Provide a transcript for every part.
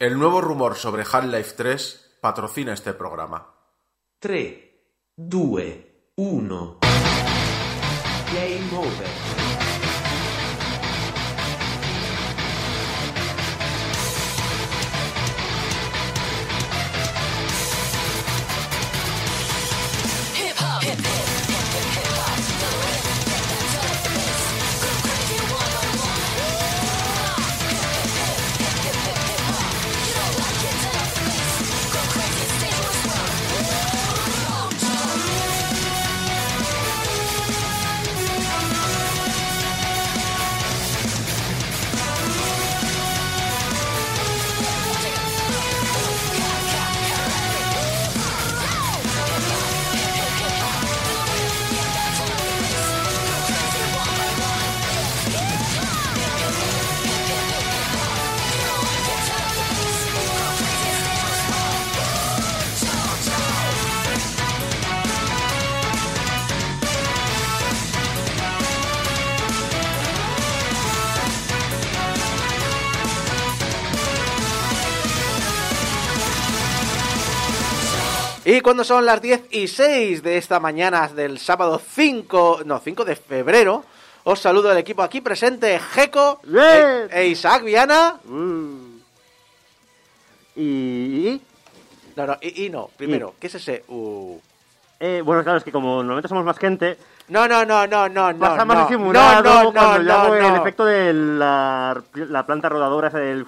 El nuevo rumor sobre Half-Life 3 patrocina este programa. 3, 2, 1. Game over. Y cuando son las 10 y 6 de esta mañana del sábado 5, no, 5 de febrero, os saludo el equipo aquí presente, Jeco e, e Isaac Viana. Mm. Y... No, no, y, y no, primero, ¿qué es ese? Uh. eh, bueno, claro, es que como normalmente somos más gente, No, no, no, no, no, no. pasa más no, disimulado no, no, cuando no, yo hago no, el efecto de la, la planta rodadora esa del...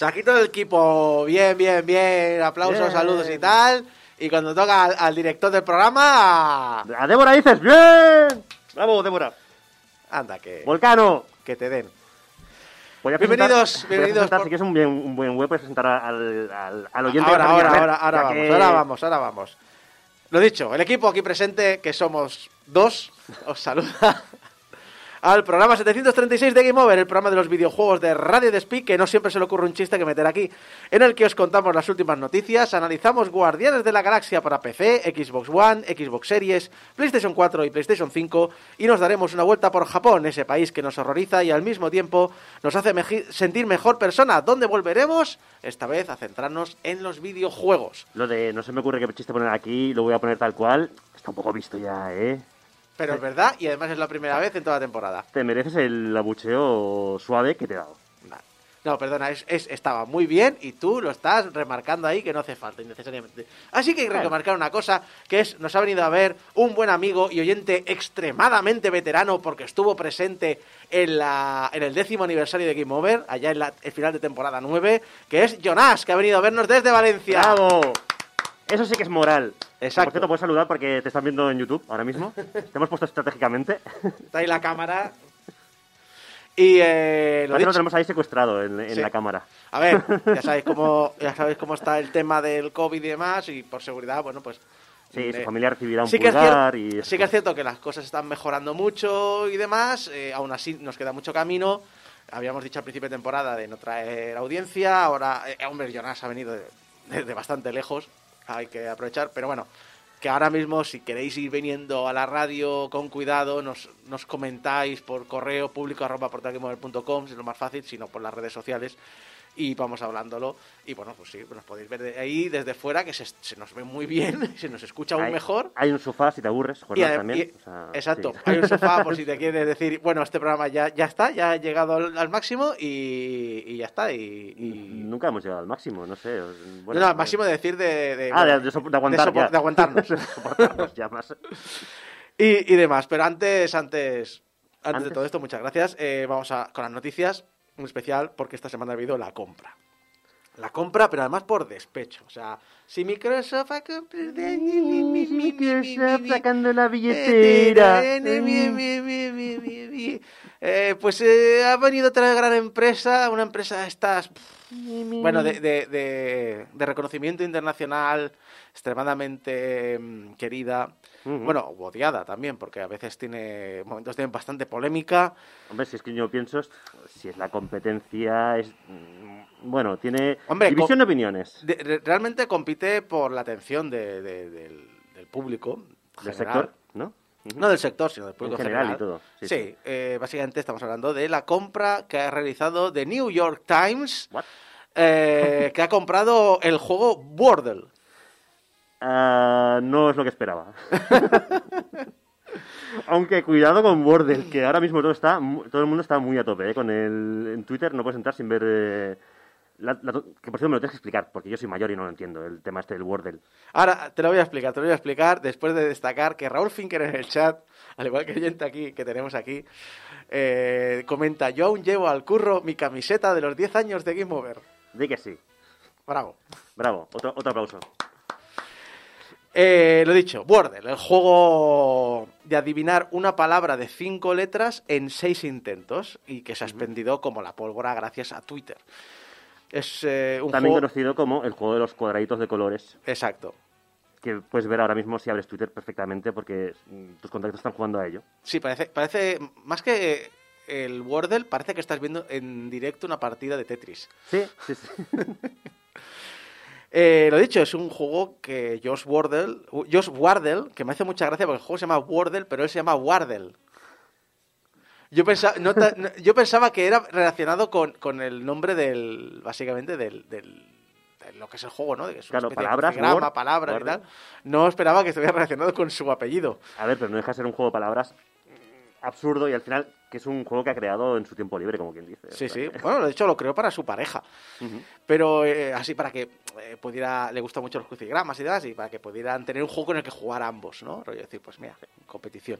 Saquito del equipo, bien, bien, bien, aplausos, Bien. saludos y tal. Y cuando toca al, al director del programa, A Débora dices, ¡bien! Bravo, Débora. anda, que, Volcano. que te den. Voy a Bienvenidos, bienvenidos por- Si quieres un, un buen web, presentar al, al, al oyente. Ahora, ahora, ahora, ahora vamos, que- ahora vamos, ahora vamos. Lo dicho, el equipo aquí presente, que somos dos, os saluda al programa 736 de Game Over, el programa de los videojuegos de Radio Speak, que no siempre se le ocurre un chiste que meter aquí, en el que os contamos las últimas noticias, analizamos Guardianes de la Galaxia para PC, Xbox One, Xbox Series, PlayStation 4 y PlayStation 5, y nos daremos una vuelta por Japón, ese país que nos horroriza y al mismo tiempo nos hace sentir mejor persona, donde volveremos, esta vez, a centrarnos en los videojuegos. Lo de no se me ocurre qué chiste poner aquí, lo voy a poner tal cual. Está un poco visto ya, ¿eh? Pero es verdad, y además es la primera vez en toda la temporada. Te mereces el abucheo suave que te he dado. No, perdona, es, es- estaba muy bien y tú lo estás remarcando ahí que no hace falta innecesariamente. Así que hay que remarcar una cosa, que es, nos ha venido a ver un buen amigo y oyente extremadamente veterano porque estuvo presente en, la, en el décimo aniversario de Game Over, allá en la, el final de temporada 9, que es Jonas, que ha venido a vernos desde Valencia. ¡Bravo! Eso sí que es moral. Exacto. Por cierto, puedes saludar porque te están viendo en YouTube ahora mismo. te hemos puesto estratégicamente. Está ahí la cámara. Y eh, lo tenemos ahí secuestrado en, en Sí. la cámara. A ver, ya sabéis cómo, ya sabéis cómo está el tema del COVID y demás, y por seguridad, bueno, pues. Sí, eh, su familia recibirá un sí que, es pulgar y... sí que es cierto que las cosas están mejorando mucho y demás, eh, aún así nos queda mucho camino. Habíamos dicho al principio de temporada de no traer audiencia, ahora, eh, hombre, Jonas ha venido de, de- de bastante lejos, hay que aprovechar, pero bueno, que ahora mismo si queréis ir viniendo a la radio con cuidado, nos, nos comentáis por correo público arroba portalgameover.com, si es lo más fácil, sino por las redes sociales y vamos hablándolo. Y bueno, pues sí, nos podéis ver de ahí desde fuera, que se, se nos ve muy bien, se nos escucha aún Hay- mejor. Hay un sofá si te aburres, Y Jornal también. y- o sea, exacto, sí. hay un sofá por si te quieres decir, bueno, este programa ya, ya está, ya ha llegado al, al máximo y, y ya está. Y, Nunca hemos llegado al máximo, no sé. no, Bueno, no, al máximo de decir de, de- Ah, de, bueno, de de aguantar ya. aguantarnos. Soportarnos ya más. y, y demás. Pero antes, antes, antes, de todo esto, muchas gracias. Eh, vamos a, con las noticias, muy especial, porque esta semana ha habido la compra. La compra, pero además por despecho. O sea, si Microsoft ha comprado... Microsoft sacando la Eh, billetera. Eh, pues eh, ha venido otra gran empresa, una empresa de estas, pff, bueno, de, de- de- de reconocimiento internacional, extremadamente mm, querida, Ujú. bueno, o odiada también, porque a veces tiene momentos de bastante polémica. Hombre, si es que yo pienso, si es la competencia, es. mm, Bueno, tiene Hombre, división de opiniones. De- realmente compite por la atención de- de- del, del público. Del sector, ¿no? No del sector, sino del público En general y todo, sí, Sí, sí. eh, básicamente estamos hablando de la compra que ha realizado The New York Times eh, que ha comprado el juego Wordle. Ah, no es lo que esperaba. Aunque cuidado con Wordle, que ahora mismo todo está todo el mundo está muy a tope. ¿eh? Con el, en Twitter no puedes entrar sin ver... eh, la- la to- que por cierto me lo tienes que explicar, porque yo soy mayor y no lo entiendo, el tema este del Wordle. Ahora te lo voy a explicar, te lo voy a explicar después de destacar que Raúl Finker en el chat, al igual que el gente aquí que tenemos aquí, eh, comenta: Yo aún llevo al curro mi camiseta de los 10 años de Game Over. Di que sí. Bravo. Bravo, otro, otro aplauso. Eh, lo dicho, Wordle, el juego de adivinar una palabra de cinco letras en seis intentos y que se ha expendido como la pólvora gracias a Twitter. Es eh, un También juego... conocido como el juego de los cuadraditos de colores, Exacto. que puedes ver ahora mismo si abres Twitter perfectamente porque mm, tus contactos están jugando a ello. Sí, parece, parece más que el Wordle, parece que estás viendo en directo una partida de Tetris. Sí, sí, sí. Eh, lo dicho, es un juego que Josh Wardle, Josh Wardle, que me hace mucha gracia porque el juego se llama Wardle, pero él se llama Wardle. Yo pensaba, no ta- no- yo pensaba que era relacionado con, con el nombre del, básicamente, del, del- de lo que es el juego, ¿no? De que es una Claro, de palabras, crucigrama, Word, palabras y tal. No esperaba que estuviera relacionado con su apellido. A ver, pero no deja de ser un juego de palabras absurdo y al final que es un juego que ha creado en su tiempo libre, como quien dice. Sí, sí. Bueno, de hecho lo creó para su pareja. Pero eh, así para que eh, pudiera, le gustan mucho los crucigramas y demás, y para que pudieran tener un juego en el que jugar ambos, ¿no? Rollo decir, pues mira, competición.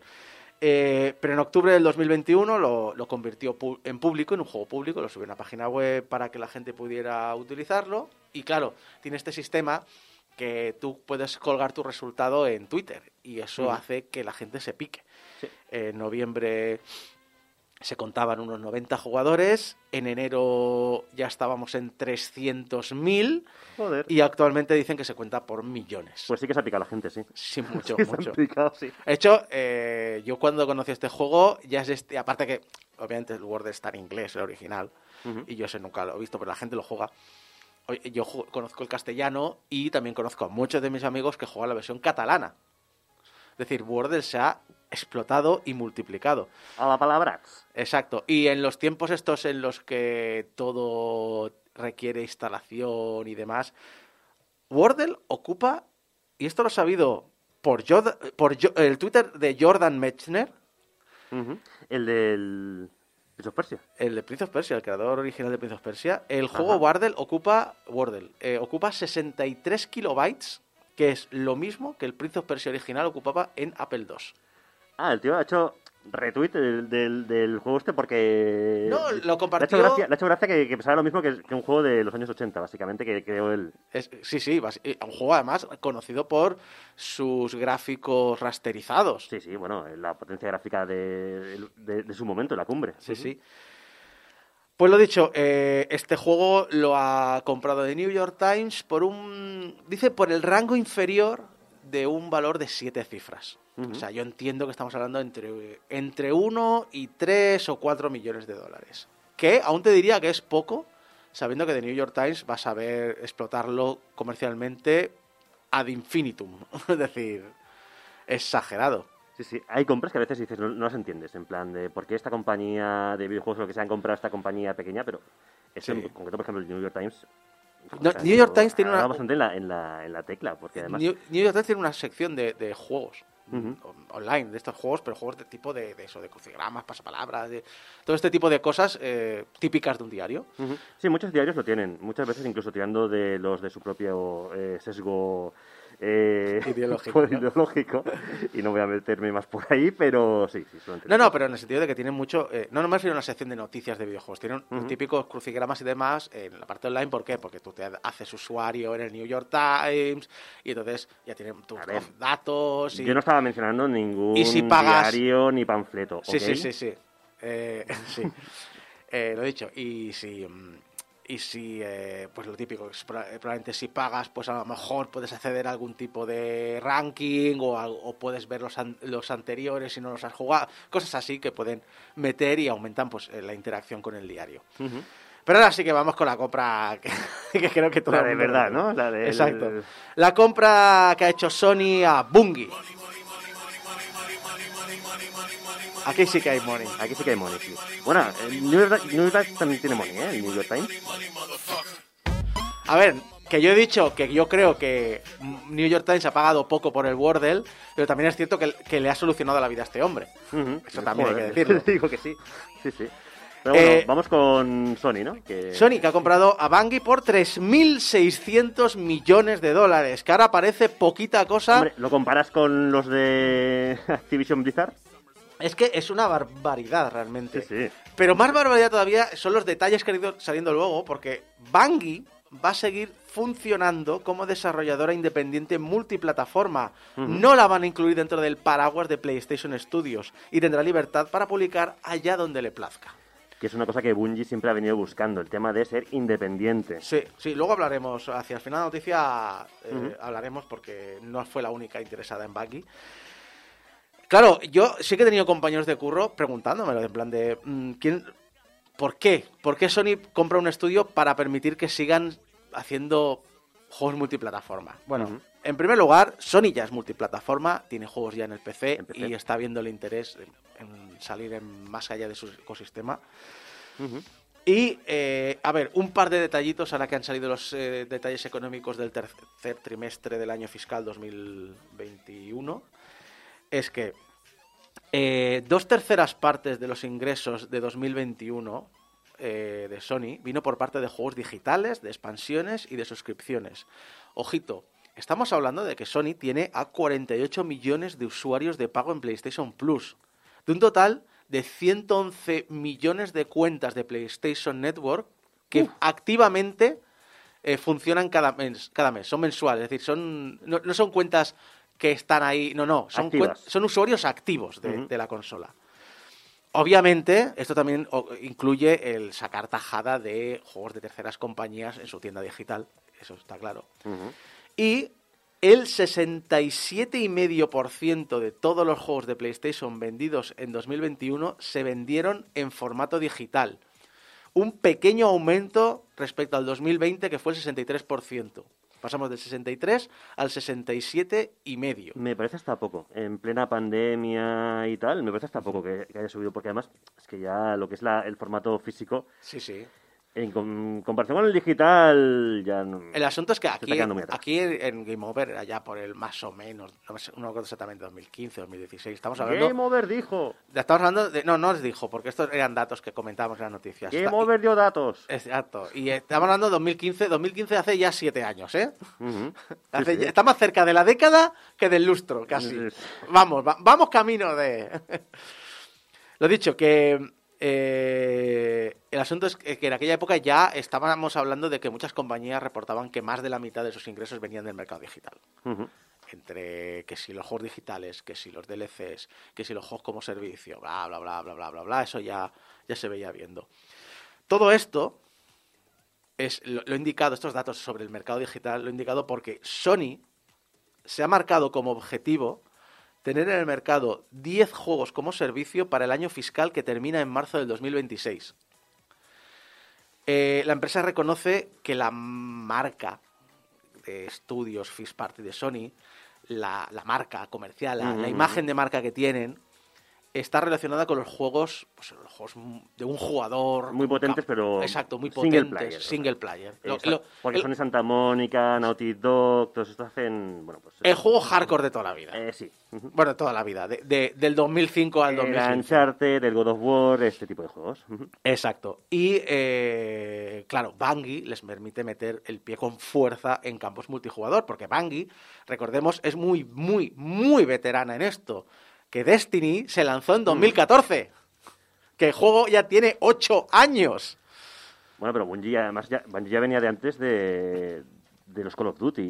Eh, pero en octubre del 2021 lo, lo convirtió pu- en público, en un juego público, lo subió a una página web para que la gente pudiera utilizarlo. Y claro, tiene este sistema que tú puedes colgar tu resultado en Twitter y eso hace que la gente se pique. Sí. En noviembre se contaban unos 90 jugadores, en enero ya estábamos en 300.000 Joder. y actualmente dicen que se cuenta por millones. Pues sí que se ha picado la gente, sí. sí, mucho, Sí, se mucho. han picado, sí. De hecho, eh, yo cuando conocí este juego, ya es este, aparte que obviamente el Word está en inglés, el original, Ujú. y yo ese nunca lo he visto, pero la gente lo juega. Yo conozco el castellano y también conozco a muchos de mis amigos que juegan la versión catalana. Es decir, Wordle se ha explotado y multiplicado. A la palabra. Exacto. Y en los tiempos estos en los que todo requiere instalación y demás, Wordle ocupa, y esto lo he sabido por, Jod- por Jo- el Twitter de Jordan Mechner. El del Prince of Persia. el de Prince of Persia, el creador original de Prince of Persia, el juego. Wordle ocupa, Wordle, eh, ocupa 63 kilobytes, que es lo mismo que el Prince of Persia original ocupaba en Apple II. Ah, el tío ha hecho retweet del, del, del juego este porque... No, lo Le ha hecho gracia, ha hecho gracia que, que pensaba lo mismo que, que un juego de los años 80, básicamente, que creó él. Es- sí, sí, eh, un juego además conocido por sus gráficos rasterizados. Sí, sí, bueno, la potencia gráfica de, de- de su momento, la cumbre. Sí, sí. Pues lo dicho, eh, este juego lo ha comprado The New York Times por un. Dice por el rango inferior de un valor de siete cifras. Ujú. O sea, yo entiendo que estamos hablando entre, entre 1 y 3 o 4 millones de dólares. Que aún te diría que es poco, sabiendo que The New York Times va a saber explotarlo comercialmente ad infinitum. es decir, exagerado. Sí, sí. Hay compras que a veces dices, no, no las entiendes, en plan de por qué esta compañía de videojuegos o lo que se han comprado esta compañía pequeña, pero ese Sí. en concreto, por ejemplo, el New York Times. No, New York Times tiene una- bastante en la, en la, en la tecla, porque además. New, New York Times tiene una sección de, de juegos on- online, de estos juegos, pero juegos de tipo de, de eso, de crucigramas, pasapalabras, de todo este tipo de cosas eh, típicas de un diario. Sí, muchos diarios lo tienen, muchas veces incluso tirando de los de su propio eh, sesgo eh, Ideológico, ¿no? ideológico. Y no voy a meterme más por ahí, pero sí, sí, suelen No, no, pero en el sentido de que tienen mucho. eh, no, no me refiero a una sección de noticias de videojuegos. Tienen típicos crucigramas y demás en la parte online. ¿Por qué? Porque tú te haces usuario en el New York Times y entonces ya tienen tus ver, datos. Y... Yo no estaba mencionando ningún Y si pagas- diario ni panfleto. Sí, sí, sí, sí. Eh, sí. Eh, lo he dicho. Y si, mm, y si eh, pues lo típico, es eh, probablemente si pagas, pues a lo mejor puedes acceder a algún tipo de ranking o, al- o puedes ver los, an- los anteriores si no los has jugado. Cosas así que pueden meter y aumentan pues eh, la interacción con el diario. Pero ahora sí que vamos con la compra que, que creo que todo La de verdad, ¿no? La Exacto. La compra que ha hecho Sony a Bungie. Aquí sí que hay money. Aquí sí que hay money, sí. Bueno, el New York, New York Times también tiene money, ¿eh? El New York Times. A ver, que yo he dicho que yo creo que New York Times ha pagado poco por el Wordle, pero también es cierto que, que le ha solucionado la vida a este hombre. Eso también hay que decirlo. Digo que sí. Sí, sí. Pero bueno, Eh, vamos con Sony, ¿no? Que... Sony que ha comprado a Bungie por 3.600 millones de dólares, que ahora parece poquita cosa. Hombre, ¿lo comparas con los de Activision Blizzard? Es que es una barbaridad realmente. Sí, sí. Pero más barbaridad todavía son los detalles que han ido saliendo luego, porque Bungie va a seguir funcionando como desarrolladora independiente multiplataforma. No la van a incluir dentro del paraguas de PlayStation Studios y tendrá libertad para publicar allá donde le plazca. Que es una cosa que Bungie siempre ha venido buscando, el tema de ser independiente. Sí, sí, luego hablaremos, hacia el final de la noticia eh, hablaremos porque no fue la única interesada en Bungie. Claro, yo sí que he tenido compañeros de curro preguntándomelo, en plan de, mm, ¿quién, ¿por qué? ¿Por qué Sony compra un estudio para permitir que sigan haciendo juegos multiplataforma? Bueno, en primer lugar, Sony ya es multiplataforma, tiene juegos ya en el PC, En PC. y está viendo el interés en, en salir en- más allá de su ecosistema. Y, eh, a ver, un par de detallitos ahora que han salido los eh, detalles económicos del tercer trimestre del año fiscal 2021. Es que eh, dos terceras partes de los ingresos de 2021 eh, de Sony vino por parte de juegos digitales, de expansiones y de suscripciones. Ojito, estamos hablando de que Sony tiene a 48 millones de usuarios de pago en PlayStation Plus, de un total de 111 millones de cuentas de PlayStation Network que activamente eh, funcionan cada mes, cada mes, son mensuales, es decir, son no, no son cuentas que están ahí, no, no, son, usuarios activos de, la consola. Obviamente, esto también incluye el sacar tajada de juegos de terceras compañías en su tienda digital, eso está claro. Ujú. Y el 67,5% de todos los juegos de PlayStation vendidos en 2021 se vendieron en formato digital. Un pequeño aumento respecto al 2020 que fue el 63%. Pasamos del 63 al 67,5. Me parece hasta poco. En plena pandemia y tal, me parece hasta poco que, que haya subido, porque además es que ya lo que es la- el formato físico, Sí, sí. En comparación con el digital, ya no... El asunto es que aquí, en Game Over era ya por el más o menos, no no recuerdo exactamente 2015, 2016. Estamos hablando Game Over dijo. Estamos hablando de. No, no os dijo, porque estos eran datos que comentábamos en las noticias. Game Está- Over dio datos. Exacto. Y estamos hablando de 2015. 2015 hace ya siete años, ¿eh? Ujú. Hace Sí, sí. ya- Está más cerca de la década que del lustro, casi. Vamos, va- vamos camino de. Lo dicho, que. Eh, el asunto es que en aquella época ya estábamos hablando de que muchas compañías reportaban que más de la mitad de sus ingresos venían del mercado digital. Entre que si los juegos digitales, que si los DLCs, que si los juegos como servicio, bla, bla, bla, bla, bla, bla, bla, eso ya, ya se veía viendo. Todo esto es lo, lo he indicado, estos datos sobre el mercado digital, lo he indicado porque Sony se ha marcado como objetivo tener en el mercado 10 juegos como servicio para el año fiscal que termina en marzo del 2026. Eh, la empresa reconoce que la marca de estudios First Party de Sony, la, la marca comercial, la, imagen de marca que tienen, está relacionada con los juegos, pues, los juegos de un jugador. Muy potentes, pero Exacto, muy single potentes. player, single player. Lo- lo- Porque el, son de Santa Mónica, Naughty Dog, todos estos hacen... Bueno, pues... el juego hardcore de toda la vida. Eh, sí. Ujú. Bueno, de toda la vida. de- de- del 2005 al El 2015. Uncharted, el God of War, este tipo de juegos. Exacto. Y eh, claro, Bungie les permite meter el pie con fuerza en campos multijugador, porque Bungie, recordemos, es muy, muy, muy veterana en esto. Que Destiny se lanzó en 2014. Que el juego ya tiene 8 años. Bueno, pero Bungie además ya, Bungie ya venía de antes de, de los Call of Duty.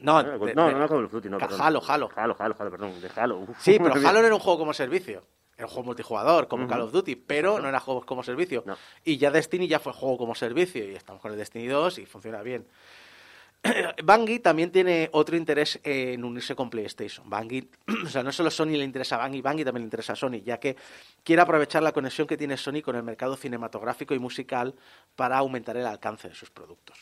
No, no, de- no, de- no Call of Duty, no. Perdón. Halo, Halo. Halo, Halo, Halo, perdón, de Halo. Uf. Sí, pero Halo no era un juego como servicio. Era un juego multijugador, como. Call of Duty, pero no era juego como servicio. No. Y ya Destiny ya fue juego como servicio, y estamos con el Destiny 2 y funciona bien. Bungie también tiene otro interés en unirse con PlayStation. Bungie, o sea, no solo Sony le interesa a Bungie, Bungie también le interesa a Sony, ya que quiere aprovechar la conexión que tiene Sony con el mercado cinematográfico y musical para aumentar el alcance de sus productos.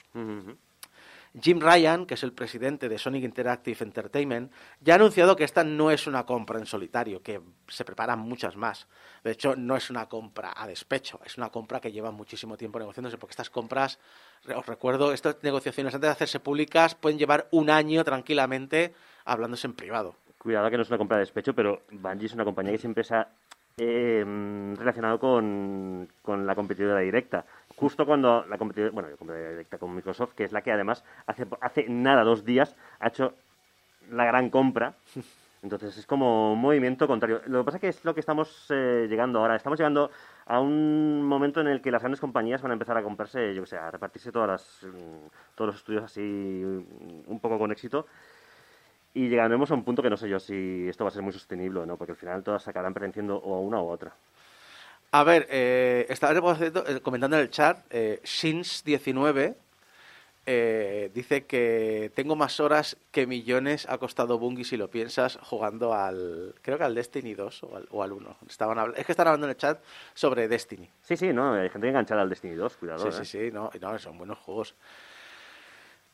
Jim Ryan, que es el presidente de Sonic Interactive Entertainment, ya ha anunciado que esta no es una compra en solitario, que se preparan muchas más. De hecho, no es una compra a despecho, es una compra que lleva muchísimo tiempo negociándose, porque estas compras, os recuerdo, estas negociaciones antes de hacerse públicas pueden llevar un año tranquilamente hablándose en privado. Cuidado que no es una compra de despecho, pero Bungie es una compañía que siempre se ha eh, relacionado con, con la competidora directa. Justo cuando la competidora, bueno, la competidora directa con Microsoft, que es la que además hace, hace nada, dos días, ha hecho la gran compra. Entonces es como un movimiento contrario. Lo que pasa que es lo que estamos eh, llegando ahora. Estamos llegando a un momento en el que las grandes compañías van a empezar a comprarse, yo que sé, a repartirse todas las, mm, todos los estudios así mm, un poco con éxito. Y llegaremos a un punto que no sé yo si esto va a ser muy sostenible o no, porque al final todas acabarán perteneciendo o a una u otra. A ver, eh, estaba eh, comentando en el chat, eh, Shins19 eh, dice que tengo más horas que millones ha costado Bungie si lo piensas jugando al, creo que al Destiny 2 o al, o al 1. Estaban es que están hablando en el chat sobre Destiny. Sí, sí, no, hay gente enganchada al Destiny 2, cuidado. Sí, eh. sí, sí, no, no, son buenos juegos.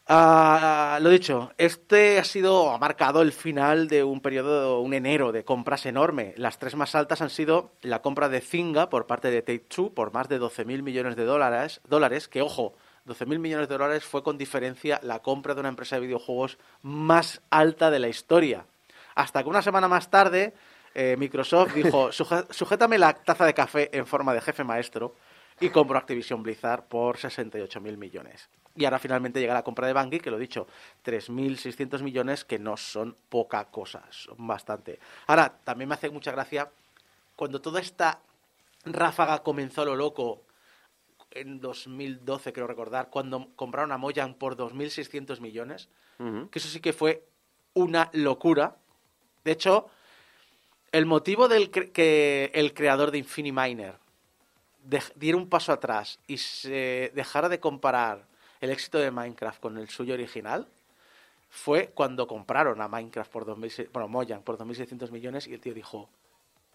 Ah, lo dicho, este ha sido, ha marcado el final de un periodo, un enero de compras enorme. Las tres más altas han sido la compra de Zynga por parte de Take-Two por más de 12.000 millones de dólares, dólares, que ojo, 12.000 millones de dólares fue con diferencia la compra de una empresa de videojuegos más alta de la historia. Hasta que una semana más tarde eh, Microsoft dijo, "Suje- sujétame la taza de café en forma de jefe maestro y compró Activision Blizzard por 68.000 millones. Y ahora finalmente llega la compra de Bungie, que lo he dicho, 3.600 millones, que no son poca cosa, son bastante. Ahora, también me hace mucha gracia cuando toda esta ráfaga comenzó a lo loco en 2012, creo recordar, cuando compraron a Mojang por 2.600 millones, que eso sí que fue una locura. De hecho, el motivo del cre- que el creador de Infiniminer diera un paso atrás y se dejara de comparar el éxito de Minecraft con el suyo original fue cuando compraron a Minecraft por 2.600, bueno, Mojang por 2.600 millones y el tío dijo,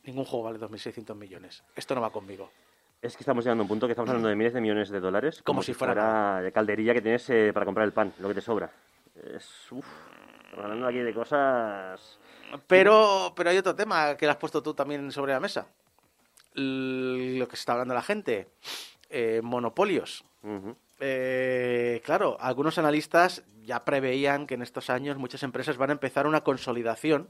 ningún juego vale 2.600 millones, esto no va conmigo. Es que estamos llegando a un punto que estamos hablando de miles de millones de dólares. Como si fuera de calderilla que tienes eh, para comprar el pan, lo que te sobra. Es. Estamos hablando aquí de cosas. Pero, pero hay otro tema que le has puesto tú también sobre la mesa. L- Lo que se está hablando la gente. Eh, monopolios. Eh, claro, algunos analistas ya preveían que en estos años muchas empresas van a empezar una consolidación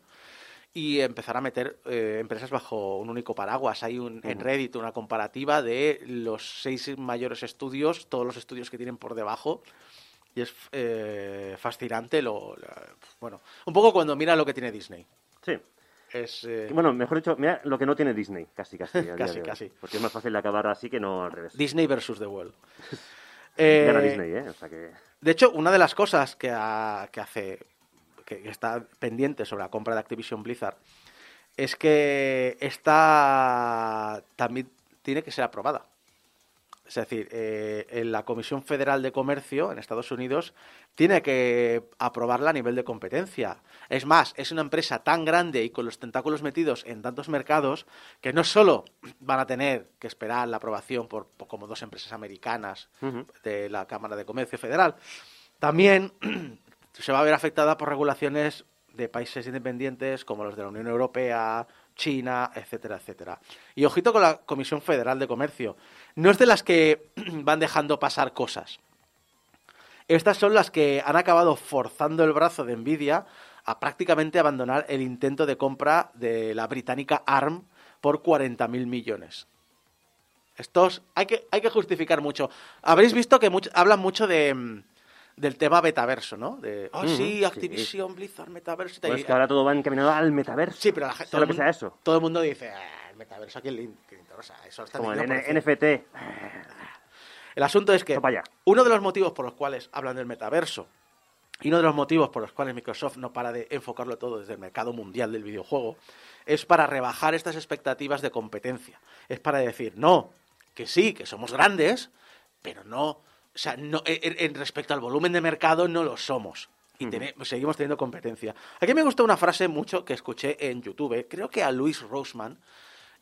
y empezar a meter eh, empresas bajo un único paraguas. Hay un, en Reddit una comparativa de los seis mayores estudios, todos los estudios que tienen por debajo. Y es eh, fascinante lo, bueno, un poco cuando mira lo que tiene Disney. Sí. Es eh, Bueno, mejor dicho, mira lo que no tiene Disney, casi, casi. Casi, casi. Porque es más fácil de acabar así que no al revés. Disney versus The World. Gana Disney, ¿eh? O sea que. De hecho, una de las cosas que, que hace que, está pendiente sobre la compra de Activision Blizzard es que esta también tiene que ser aprobada. Es decir, eh, en la Comisión Federal de Comercio en Estados Unidos tiene que aprobarla a nivel de competencia. Es más, es una empresa tan grande y con los tentáculos metidos en tantos mercados que no solo van a tener que esperar la aprobación por, por como dos empresas americanas Ujú. de la Cámara de Comercio Federal, también se va a ver afectada por regulaciones de países independientes como los de la Unión Europea, China, etcétera, etcétera. Y ojito con la Comisión Federal de Comercio. No es de las que van dejando pasar cosas. Estas son las que han acabado forzando el brazo de Nvidia a prácticamente abandonar el intento de compra de la británica ARM por 40.000 millones. Estos hay que, hay que justificar mucho. Habréis visto que hablan mucho de, mm, del tema metaverso, ¿no? De, oh, sí, sí. Activision, Blizzard, metaverso. y tal. Pues que ahora todo va encaminado al metaverso. Sí, pero la gente, lo que sea eso. todo el mundo dice, "Ah, el metaverso aquí el o sea, eso está Como el NFT. el asunto es que Eso para allá. uno de los motivos por los cuales hablan del metaverso y uno de los motivos por los cuales Microsoft no para de enfocarlo todo desde el mercado mundial del videojuego es para rebajar estas expectativas de competencia. Es para decir, no, que sí, que somos grandes, pero no, o sea, no, en, en respecto al volumen de mercado no lo somos. Y seguimos teniendo competencia. Aquí me gustó una frase mucho que escuché en YouTube, creo que a Luis Rosman,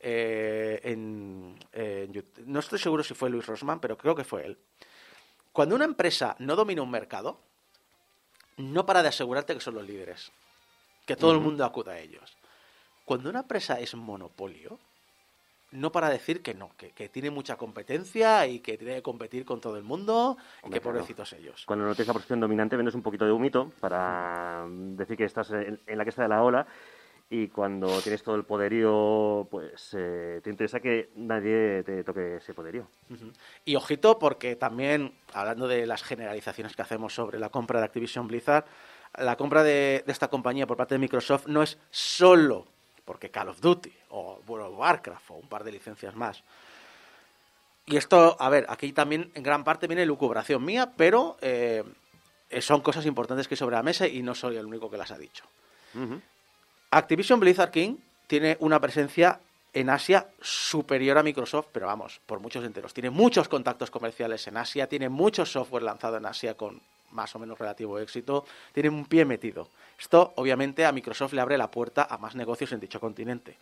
eh, en, en Yout- no estoy seguro si fue Luis Rosman, pero creo que fue él. Cuando una empresa no domina un mercado, no para de asegurarte que son los líderes, que todo el mundo acuda a ellos. Cuando una empresa es monopolio, no para decir que no, que, que tiene mucha competencia y que tiene que competir con todo el mundo y Hombre, que claro. pobrecitos ellos. Cuando no tienes la posición dominante vendes un poquito de humito para decir que estás en, en la cresta de la ola y cuando tienes todo el poderío, pues eh, te interesa que nadie te toque ese poderío. Y ojito, porque también, hablando de las generalizaciones que hacemos sobre la compra de Activision Blizzard, la compra de, de esta compañía por parte de Microsoft no es solo porque Call of Duty o World of Warcraft o un par de licencias más. Y esto, a ver, aquí también en gran parte viene lucubración mía, pero eh, son cosas importantes que hay sobre la mesa y no soy el único que las ha dicho. Activision Blizzard King tiene una presencia en Asia superior a Microsoft, pero vamos, por muchos enteros. Tiene muchos contactos comerciales en Asia, tiene mucho software lanzado en Asia con más o menos relativo éxito, tiene un pie metido. Esto, obviamente, a Microsoft le abre la puerta a más negocios en dicho continente.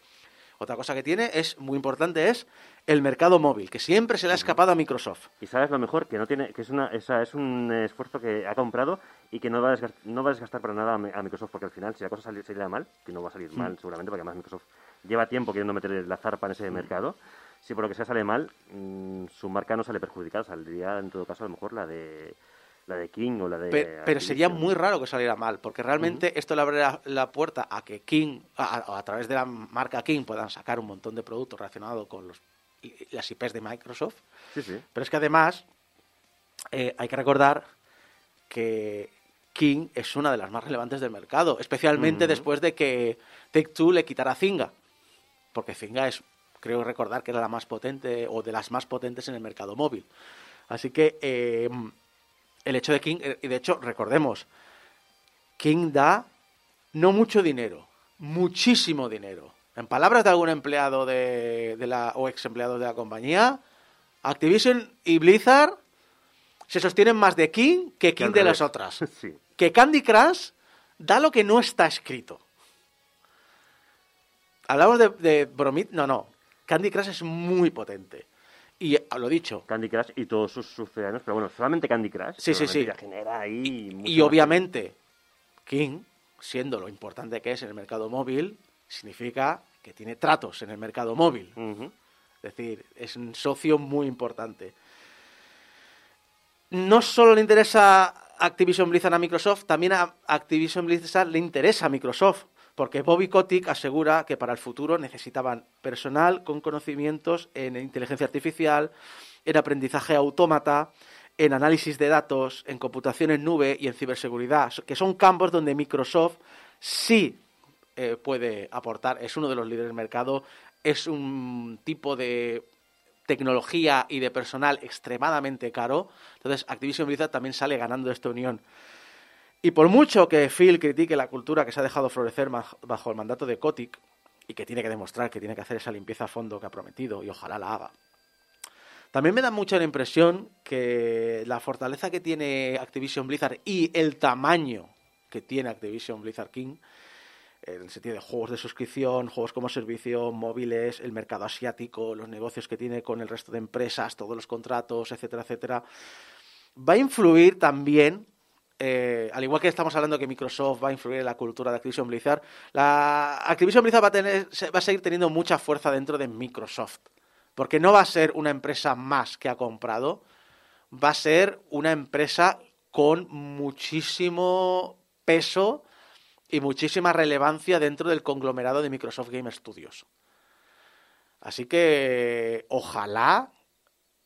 Otra cosa que tiene es muy importante es el mercado móvil, que siempre se le ha escapado a Microsoft. Y sabes lo mejor, que no tiene, que es una, esa, es un esfuerzo que ha comprado y que no va a desgastar, no va a desgastar para nada a, Mi- a Microsoft, porque al final, si la cosa sali- saliera mal, que no va a salir mal seguramente, porque además Microsoft lleva tiempo queriendo meter la zarpa en ese mercado, si por lo que sea sale mal, mm, su marca no sale perjudicada, saldría en todo caso a lo mejor la de la de King o la de Pe- Pero, sería muy raro que saliera mal, porque realmente esto le abre la, la puerta a que King, a, a- través de la marca King, puedan sacar un montón de productos relacionados con los, las IPs de Microsoft. Sí, sí. Pero es que además eh, hay que recordar que King es una de las más relevantes del mercado, especialmente después de que Take Two le quitara Zynga, porque Zynga es, creo recordar que era la más potente o de las más potentes en el mercado móvil. Así que eh, el hecho de King, eh, y de hecho recordemos, King da no mucho dinero, muchísimo dinero. En palabras de algún empleado de, de la, o ex empleado de la compañía, Activision y Blizzard se sostienen más de King que King de las otras. Sí. Que Candy Crush da lo que no está escrito. Hablamos de, de bromit, no, no. Candy Crush es muy potente. Y lo dicho, Candy Crush y todos sus sucedáneos, pero bueno, solamente Candy Crush. Sí, sí, sí. genera ahí Y más obviamente, King, siendo lo importante que es en el mercado móvil, significa que tiene tratos en el mercado móvil. Es decir, es un socio muy importante. No solo le interesa Activision Blizzard a Microsoft, también a Activision Blizzard le interesa a Microsoft, porque Bobby Kotick asegura que para el futuro necesitaban personal con conocimientos en inteligencia artificial, en aprendizaje autómata, en análisis de datos, en computación en nube y en ciberseguridad, que son campos donde Microsoft sí eh, puede aportar, es uno de los líderes del mercado, es un tipo de tecnología y de personal extremadamente caro. Entonces, Activision Blizzard también sale ganando de esta unión. Y por mucho que Phil critique la cultura que se ha dejado florecer bajo el mandato de Kotick, y que tiene que demostrar que tiene que hacer esa limpieza a fondo que ha prometido, y ojalá la haga, también me da mucha la impresión que la fortaleza que tiene Activision Blizzard y el tamaño que tiene Activision Blizzard King, en el sentido de juegos de suscripción, juegos como servicio, móviles, el mercado asiático, los negocios que tiene con el resto de empresas, todos los contratos, etcétera, etcétera, va a influir también, eh, al igual que estamos hablando que Microsoft va a influir en la cultura de Activision Blizzard, la Activision Blizzard va a, va seguir teniendo mucha fuerza dentro de Microsoft, porque no va a ser una empresa más que ha comprado, va a ser una empresa con muchísimo peso y muchísima relevancia dentro del conglomerado de Microsoft Game Studios. Así que ojalá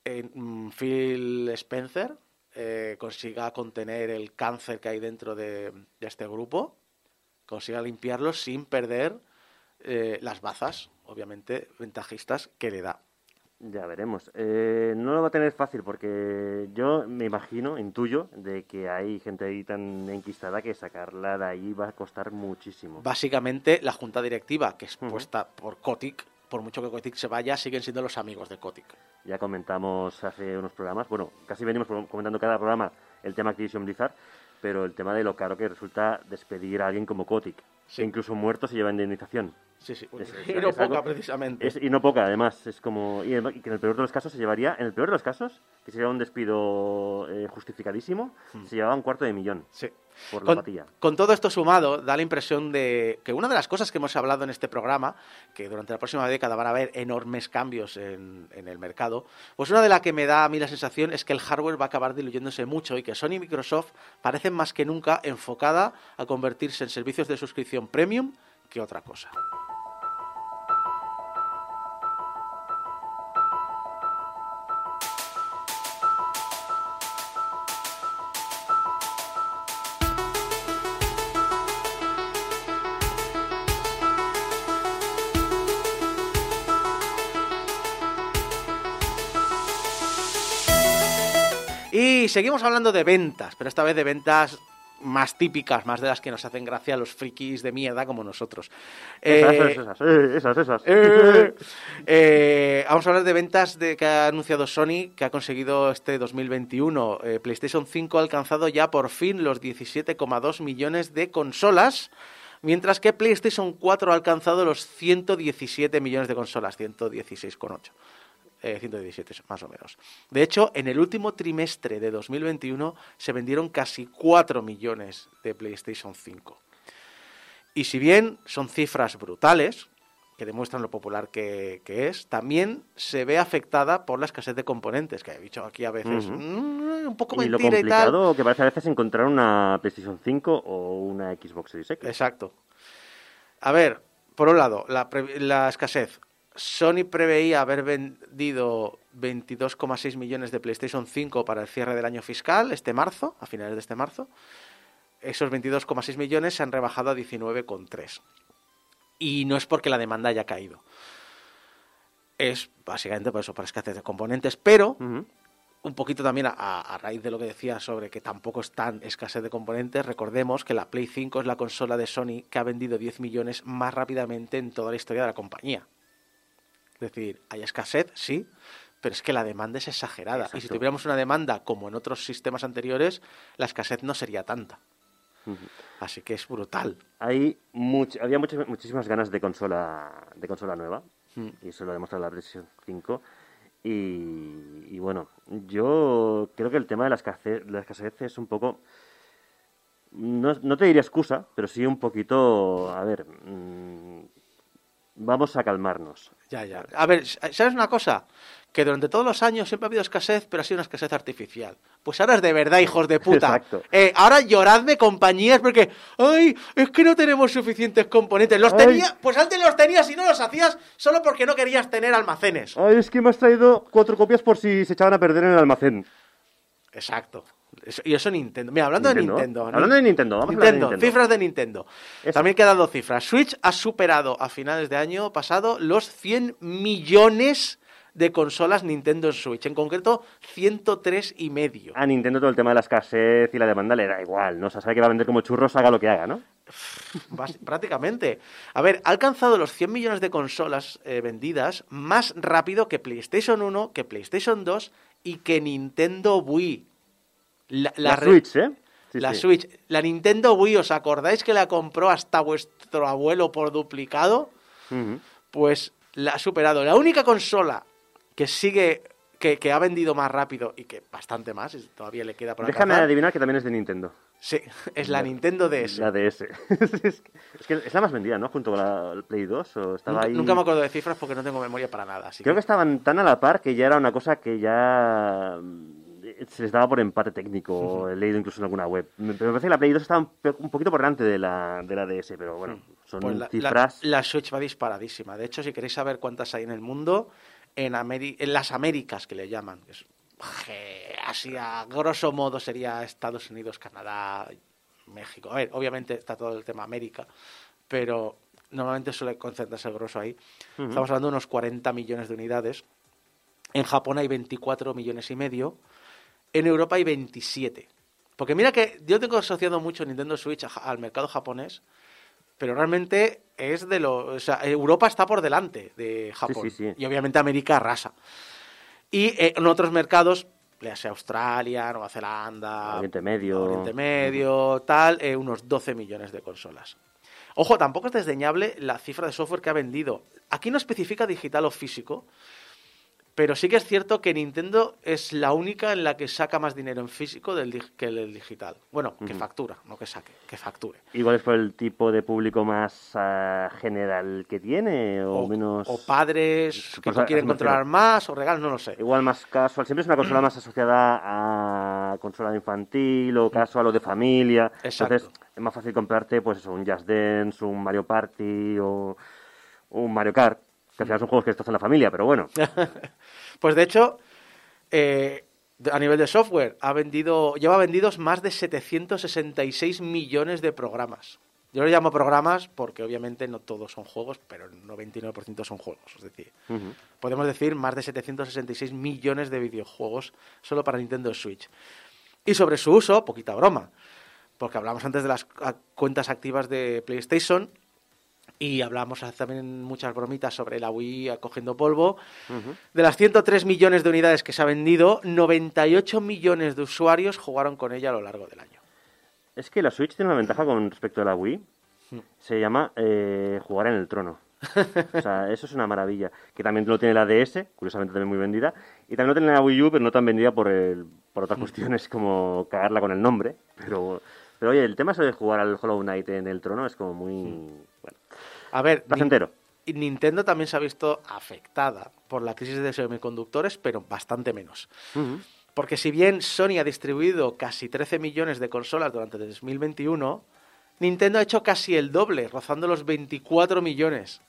eh, mm, Phil Spencer eh, consiga contener el cáncer que hay dentro de, de este grupo, consiga limpiarlo sin perder eh, las bazas, obviamente, ventajistas que le da. Ya veremos. Eh, no lo va a tener fácil porque yo me imagino, intuyo, de que hay gente ahí tan enquistada que sacarla de ahí va a costar muchísimo. Básicamente, la junta directiva, que es puesta por Kotick, por mucho que Kotick se vaya, siguen siendo los amigos de Kotick. Ya comentamos hace unos programas, bueno, casi venimos comentando cada programa el tema Activision Blizzard, pero el tema de lo caro que resulta despedir a alguien como Kotick, Sí. que incluso muerto se lleva indemnización. Sí, sí. Es- es- y no es poca, algo- precisamente. Es- y no poca, además. Es como. Y, que en el peor de los casos se llevaría. En el peor de los casos, que sería un despido eh, justificadísimo, se llevaba un cuarto de millón Sí. por la Con, patilla. con todo esto sumado, da la impresión de que una de las cosas que hemos hablado en este programa, que durante la próxima década van a haber enormes cambios en, en el mercado, pues una de las que me da a mí la sensación es que el hardware va a acabar diluyéndose mucho y que Sony y Microsoft parecen más que nunca enfocada a convertirse en servicios de suscripción premium que otra cosa. Y seguimos hablando de ventas, pero esta vez de ventas más típicas, más de las que nos hacen gracia a los frikis de mierda como nosotros. Esas, Eh, esas, esas, esas. eh, eh, vamos a hablar de ventas de que ha anunciado Sony, que ha conseguido este 2021. Eh, PlayStation 5 ha alcanzado ya por fin los 17,2 millones de consolas, mientras que PlayStation 4 ha alcanzado los 117 millones de consolas, 116,8. Eh, 117 más o menos. De hecho, en el último trimestre de 2021 se vendieron casi 4 millones de PlayStation 5. Y si bien son cifras brutales, que demuestran lo popular que, que es, también se ve afectada por la escasez de componentes, que he dicho aquí a veces Ujú. "Mm, un poco Y lo mentira y tal. complicado que parece a veces encontrar una PlayStation 5 o una Xbox Series X. Exacto. A ver, por un lado, la escasez. Sony preveía haber vendido 22,6 millones de PlayStation 5 para el cierre del año fiscal, este marzo, a finales de este marzo. Esos 22,6 millones se han rebajado a 19,3. Y no es porque la demanda haya caído. Es básicamente por eso, por escasez de componentes, pero un poquito también a, a raíz de lo que decía sobre que tampoco es tan escasez de componentes, recordemos que la Play 5 es la consola de Sony que ha vendido 10 millones más rápidamente en toda la historia de la compañía. Es decir, hay escasez, sí, pero es que la demanda es exagerada. Y si tuviéramos una demanda como en otros sistemas anteriores, la escasez no sería tanta. Así que es brutal. Hay much- había muchas, muchísimas ganas de consola, de consola nueva, Mm. y eso lo ha demostrado la PlayStation 5. Y, y bueno, yo creo que el tema de la escasez, la escasez es un poco. No, no te diría excusa, pero sí un poquito. A ver. mm, vamos a calmarnos. Ya, ya. A ver, ¿sabes una cosa? Que durante todos los años siempre ha habido escasez, pero ha sido una escasez artificial. Pues ahora es de verdad, hijos de puta. Exacto. Eh, ahora lloradme compañías porque, ay, es que no tenemos suficientes componentes. Los Ay. tenía, pues antes los tenías y no los hacías solo porque no querías tener almacenes. Ay, es que me has traído cuatro copias por si se echaban a perder en el almacén. Exacto. Eso- y eso Nintendo. Mira, hablando de Nintendo. Hablando de Nintendo, vamos a de Nintendo, cifras de Nintendo. Eso. También quedan dos cifras. Switch ha superado a finales de año pasado los 100 millones de consolas Nintendo Switch. En concreto, 103 y medio. A Nintendo todo el tema de la escasez y la demanda le da igual, ¿no? O sea, sabe que va a vender como churros, haga lo que haga, ¿no? Prácticamente. A ver, ha alcanzado los 100 millones de consolas eh, vendidas más rápido que PlayStation 1, que PlayStation 2 y que Nintendo Wii. La, La, re- Switch, ¿eh? Sí, la sí. Switch. La Nintendo Wii, ¿os acordáis que la compró hasta vuestro abuelo por duplicado? Pues la ha superado. La única consola que sigue, que, que ha vendido más rápido y que bastante más, y todavía le queda por Déjame alcanzar, adivinar que también es de Nintendo. Sí, es la Nintendo DS. La DS. es, que, es la más vendida, ¿no? Junto con la Play 2. O estaba Nunca, ahí... nunca me acuerdo de cifras porque no tengo memoria para nada. Así Creo que- que estaban tan a la par que ya era una cosa que ya se les daba por empate técnico. He leído incluso en alguna web. Me parece que la Play 2 estaba un, poquito por delante de la, de la DS, pero bueno, son Pues la, cifras. la Switch va disparadísima. De hecho, si queréis saber cuántas hay en el mundo, en, Ameri- en las Américas, que le llaman, es, así a grosso modo sería Estados Unidos, Canadá, México. A ver, obviamente está todo el tema América, pero normalmente suele concentrarse el grosso ahí. Estamos hablando de unos 40 millones de unidades. En Japón hay 24 millones y medio. En Europa hay 27. Porque mira que yo tengo asociado mucho Nintendo Switch a- al mercado japonés, pero realmente es de lo. O sea, Europa está por delante de Japón. sí, sí. Y obviamente América arrasa. Y eh, en otros mercados, le hace Australia, Nueva Zelanda, Oriente Medio. Oriente Medio, tal, eh, unos 12 millones de consolas. Ojo, tampoco es desdeñable la cifra de software que ha vendido. Aquí no especifica digital o físico, pero sí que es cierto que Nintendo es la única en la que saca más dinero en físico del que el digital. Bueno, que factura, no que saque, que facture. Igual es por el tipo de público más ah, general que tiene, o, menos... o padres que Pues a- quieren a- me controlar más, o regalos, no lo sé. Igual más casual. Siempre es una consola más asociada a consola infantil o casual o de familia. Exacto. Entonces es más fácil comprarte pues eso, un Just Dance, un Mario Party o un Mario Kart. Que al final son juegos que estás en la familia, pero bueno. Pues de hecho, eh, a nivel de software, ha vendido, lleva vendidos más de 766 millones de programas. Yo lo llamo programas porque obviamente no todos son juegos, pero el 99% son juegos. Es decir, podemos decir más de 766 millones de videojuegos solo para Nintendo Switch. Y sobre su uso, poquita broma, porque hablamos antes de las cuentas activas de PlayStation y hablamos también muchas bromitas sobre la Wii cogiendo polvo. De las 103 millones de unidades que se ha vendido, 98 millones de usuarios jugaron con ella a lo largo del año. Es que la Switch tiene una ventaja con respecto a la Wii. Se llama eh, jugar en el trono. O sea, eso es una maravilla. Que también lo tiene la DS, curiosamente también muy vendida. Y también lo tiene la Wii U, pero no tan vendida por, el, por otras cuestiones como cagarla con el nombre. Pero, pero oye, el tema eso de jugar al Hollow Knight en el trono es como muy... Bueno, A ver, placentero. Nintendo también se ha visto afectada por la crisis de semiconductores, pero bastante menos. Porque si bien Sony ha distribuido casi 13 millones de consolas durante el 2021, Nintendo ha hecho casi el doble, rozando los 24 millones.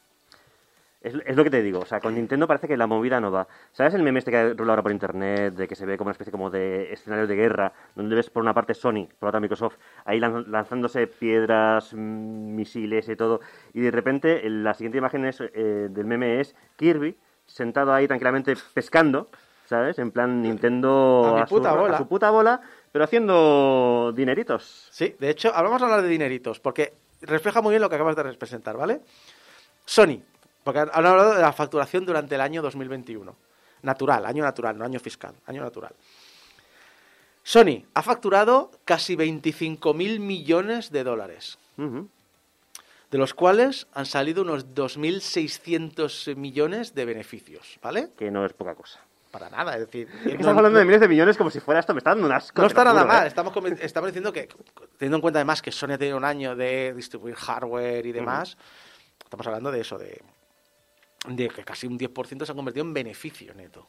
Es, es lo que te digo, o sea, con Nintendo parece que la movida no va. ¿Sabes el meme este que rola ahora por internet, de que se ve como una especie como de escenario de guerra, donde ves por una parte Sony, por otra Microsoft, ahí lan- lanzándose piedras, mm, misiles y todo, y de repente el- la siguiente imagen es, eh, del meme es Kirby sentado ahí tranquilamente pescando, ¿sabes? En plan Nintendo A su, puta bola. a su puta bola, pero haciendo dineritos. Sí, de hecho, ahora vamos a hablar de dineritos, porque refleja muy bien lo que acabas de representar, ¿vale? Sony, porque han hablado de la facturación durante el año 2021. Natural, año natural, no año fiscal, año natural. Sony ha facturado casi 25.000 millones de dólares, de los cuales han salido unos 2.600 millones de beneficios, ¿vale? Que no es poca cosa. Para nada, es decir... Es que no- estamos hablando de miles de millones como si fuera esto, me está dando un asco. No está nada juro, mal. ¿eh? Estamos, estamos diciendo que, teniendo en cuenta además que Sony ha tenido un año de distribuir hardware y demás, estamos hablando de eso, de, de que casi un 10% se ha convertido en beneficio neto.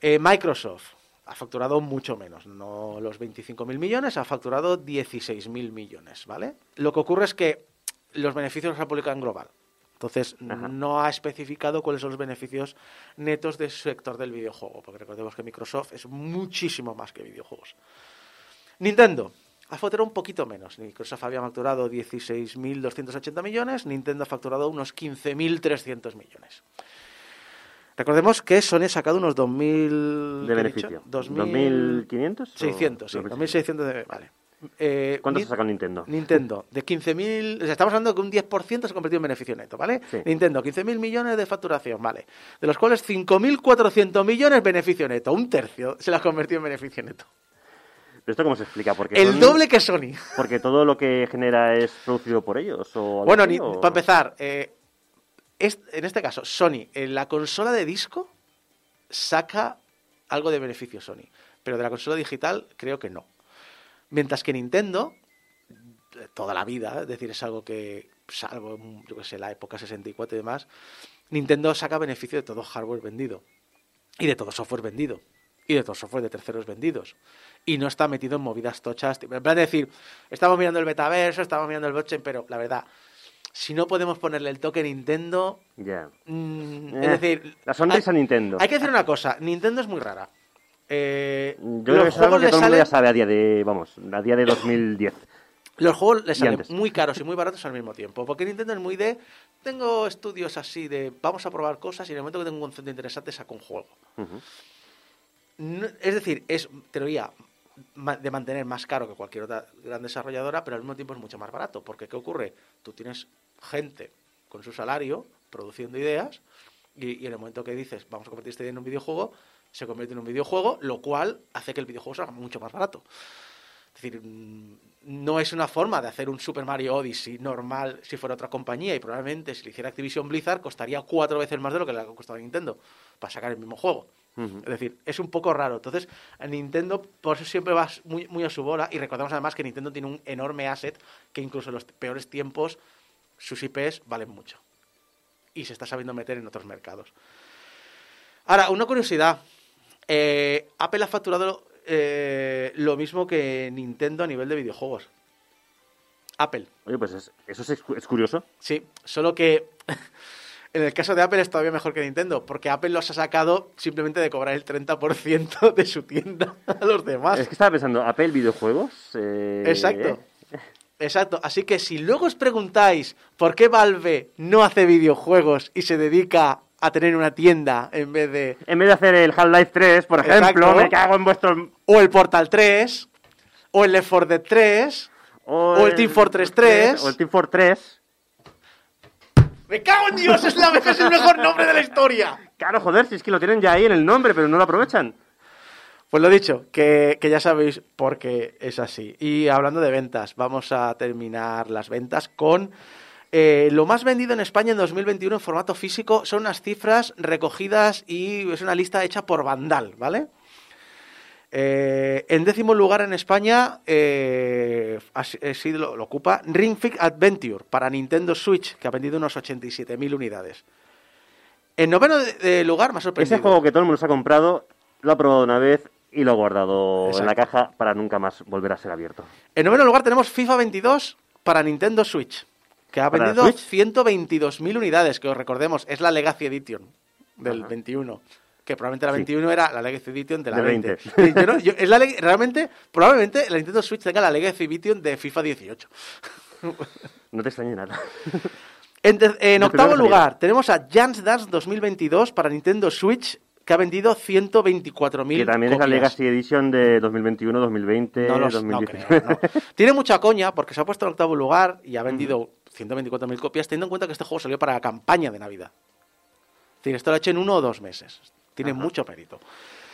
Eh, Microsoft ha facturado mucho menos, no los 25.000 millones, ha facturado 16.000 millones, ¿vale? Lo que ocurre es que los beneficios los ha publicado en global. Entonces, Ajá. no ha especificado cuáles son los beneficios netos de su sector del videojuego, porque recordemos que Microsoft es muchísimo más que videojuegos. Nintendo ha facturado un poquito menos. Microsoft había facturado 16.280 millones, Nintendo ha facturado unos 15.300 millones. Recordemos que Sony ha sacado unos 2.000... De ¿qué he beneficio. dicho? 2.000... ¿2.500? o 600, sí, 2.600 de... Vale. Eh, ¿Cuánto se ha sacado Nintendo? Nintendo, de 15.000, o sea, estamos hablando que un 10% se ha convertido en beneficio neto, ¿vale? Sí. Nintendo, 15.000 millones de facturación, ¿vale? De los cuales 5.400 millones beneficio neto, un tercio se la ha convertido en beneficio neto. ¿Pero esto cómo se explica? Porque El son- doble que Sony. Porque todo lo que genera es producido por ellos. O Bueno, así, ni- o- para empezar, eh, es- en este caso, Sony, en la consola de disco, saca algo de beneficio Sony, pero de la consola digital creo que no. Mientras que Nintendo, toda la vida, es decir, es algo que, salvo, yo que sé, la época 64 y demás, Nintendo saca beneficio de todo hardware vendido y de todo software vendido y de todo software de terceros vendidos. Y no está metido en movidas tochas. En plan de decir, estamos mirando el metaverso, estamos mirando el blockchain, pero la verdad, si no podemos ponerle el toque Nintendo, Ya. mm, Eh, es decir, La sonrisa hay, Nintendo. hay que decir una cosa, Nintendo es muy rara. Eh, Yo creo que es algo que todo el mundo salen- ya sabe a día de, vamos, a día de 2010. Los juegos les salen antes. muy caros y muy baratos al mismo tiempo. Porque Nintendo es muy de. Tengo estudios así de. Vamos a probar cosas y en el momento que tengo un concepto interesante saco un juego. Ujú. No- es decir, es teoría de mantener más caro que cualquier otra gran desarrolladora, pero al mismo tiempo es mucho más barato. Porque ¿qué ocurre? Tú tienes gente con su salario produciendo ideas y, en el momento que dices vamos a convertir este idea en un videojuego, se convierte en un videojuego, lo cual hace que el videojuego salga mucho más barato. Es decir, mm, no es una forma de hacer un Super Mario Odyssey normal si fuera otra compañía y probablemente si lo hiciera Activision Blizzard costaría cuatro veces más de lo que le ha costado a Nintendo para sacar el mismo juego. Es decir, es un poco raro. Entonces, Nintendo por eso siempre va muy, muy a su bola y recordamos además que Nintendo tiene un enorme asset que incluso en los peores tiempos sus IPs valen mucho y se está sabiendo meter en otros mercados. Ahora, una curiosidad. Eh, Apple ha facturado eh, lo mismo que Nintendo a nivel de videojuegos. Apple, Oye, pues es- eso es, es curioso. sí. Solo que en el caso de Apple es todavía mejor que Nintendo, porque Apple los ha sacado simplemente de cobrar el 30% de su tienda a los demás. Es que estaba pensando, Apple videojuegos. eh, Exacto. Exacto. Así que si luego os preguntáis por qué Valve no hace videojuegos y se dedica a tener una tienda en vez de... En vez de hacer el Half-Life 3, por ejemplo, Exacto. me cago en vuestro. O el Portal 3, o el Left 4 Dead 3, o el Team Fortress 3. O el Team Fortress 3. ¡Me cago en Dios! Es, la, es el mejor nombre de la historia. Claro, joder, si es que lo tienen ya ahí en el nombre, pero no lo aprovechan. Pues lo dicho, que, que ya sabéis por qué es así. Y hablando de ventas, vamos a terminar las ventas con eh, lo más vendido en España en 2021 en formato físico. Son unas cifras recogidas y es una lista hecha por Vandal, ¿vale? Eh, en décimo lugar en España eh, sido- lo, lo ocupa Ring Fit Adventure para Nintendo Switch, que ha vendido unos 87.000 unidades. En noveno de- de lugar, ha sorprendido. Ese juego que todo el mundo se ha comprado, lo ha probado una vez y lo ha guardado en la caja para nunca más volver a ser abierto. En noveno lugar tenemos FIFA 22 para Nintendo Switch, que ha ¿Para vendido Switch? 122.000 unidades, que os recordemos, es la Legacy Edition del Ajá. 21. Que probablemente la Sí. 21 era la Legacy Edition de la Del 20. 20. Sí, yo no- yo- es la leg- realmente, probablemente la Nintendo Switch tenga la Legacy Edition de FIFA 18. No te extrañe nada. En, De octavo salida. lugar tenemos a Jans Dance 2022 para Nintendo Switch, que ha vendido 124.000 que también es la copias. Legacy Edition de 2021, 2020, No, los- no 2019. creo, no. Tiene mucha coña porque se ha puesto en octavo lugar y ha vendido 124.000 copias, teniendo en cuenta que este juego salió para la campaña de Navidad. Es decir, esto lo ha hecho en uno o dos meses. Tiene Ajá. mucho mérito.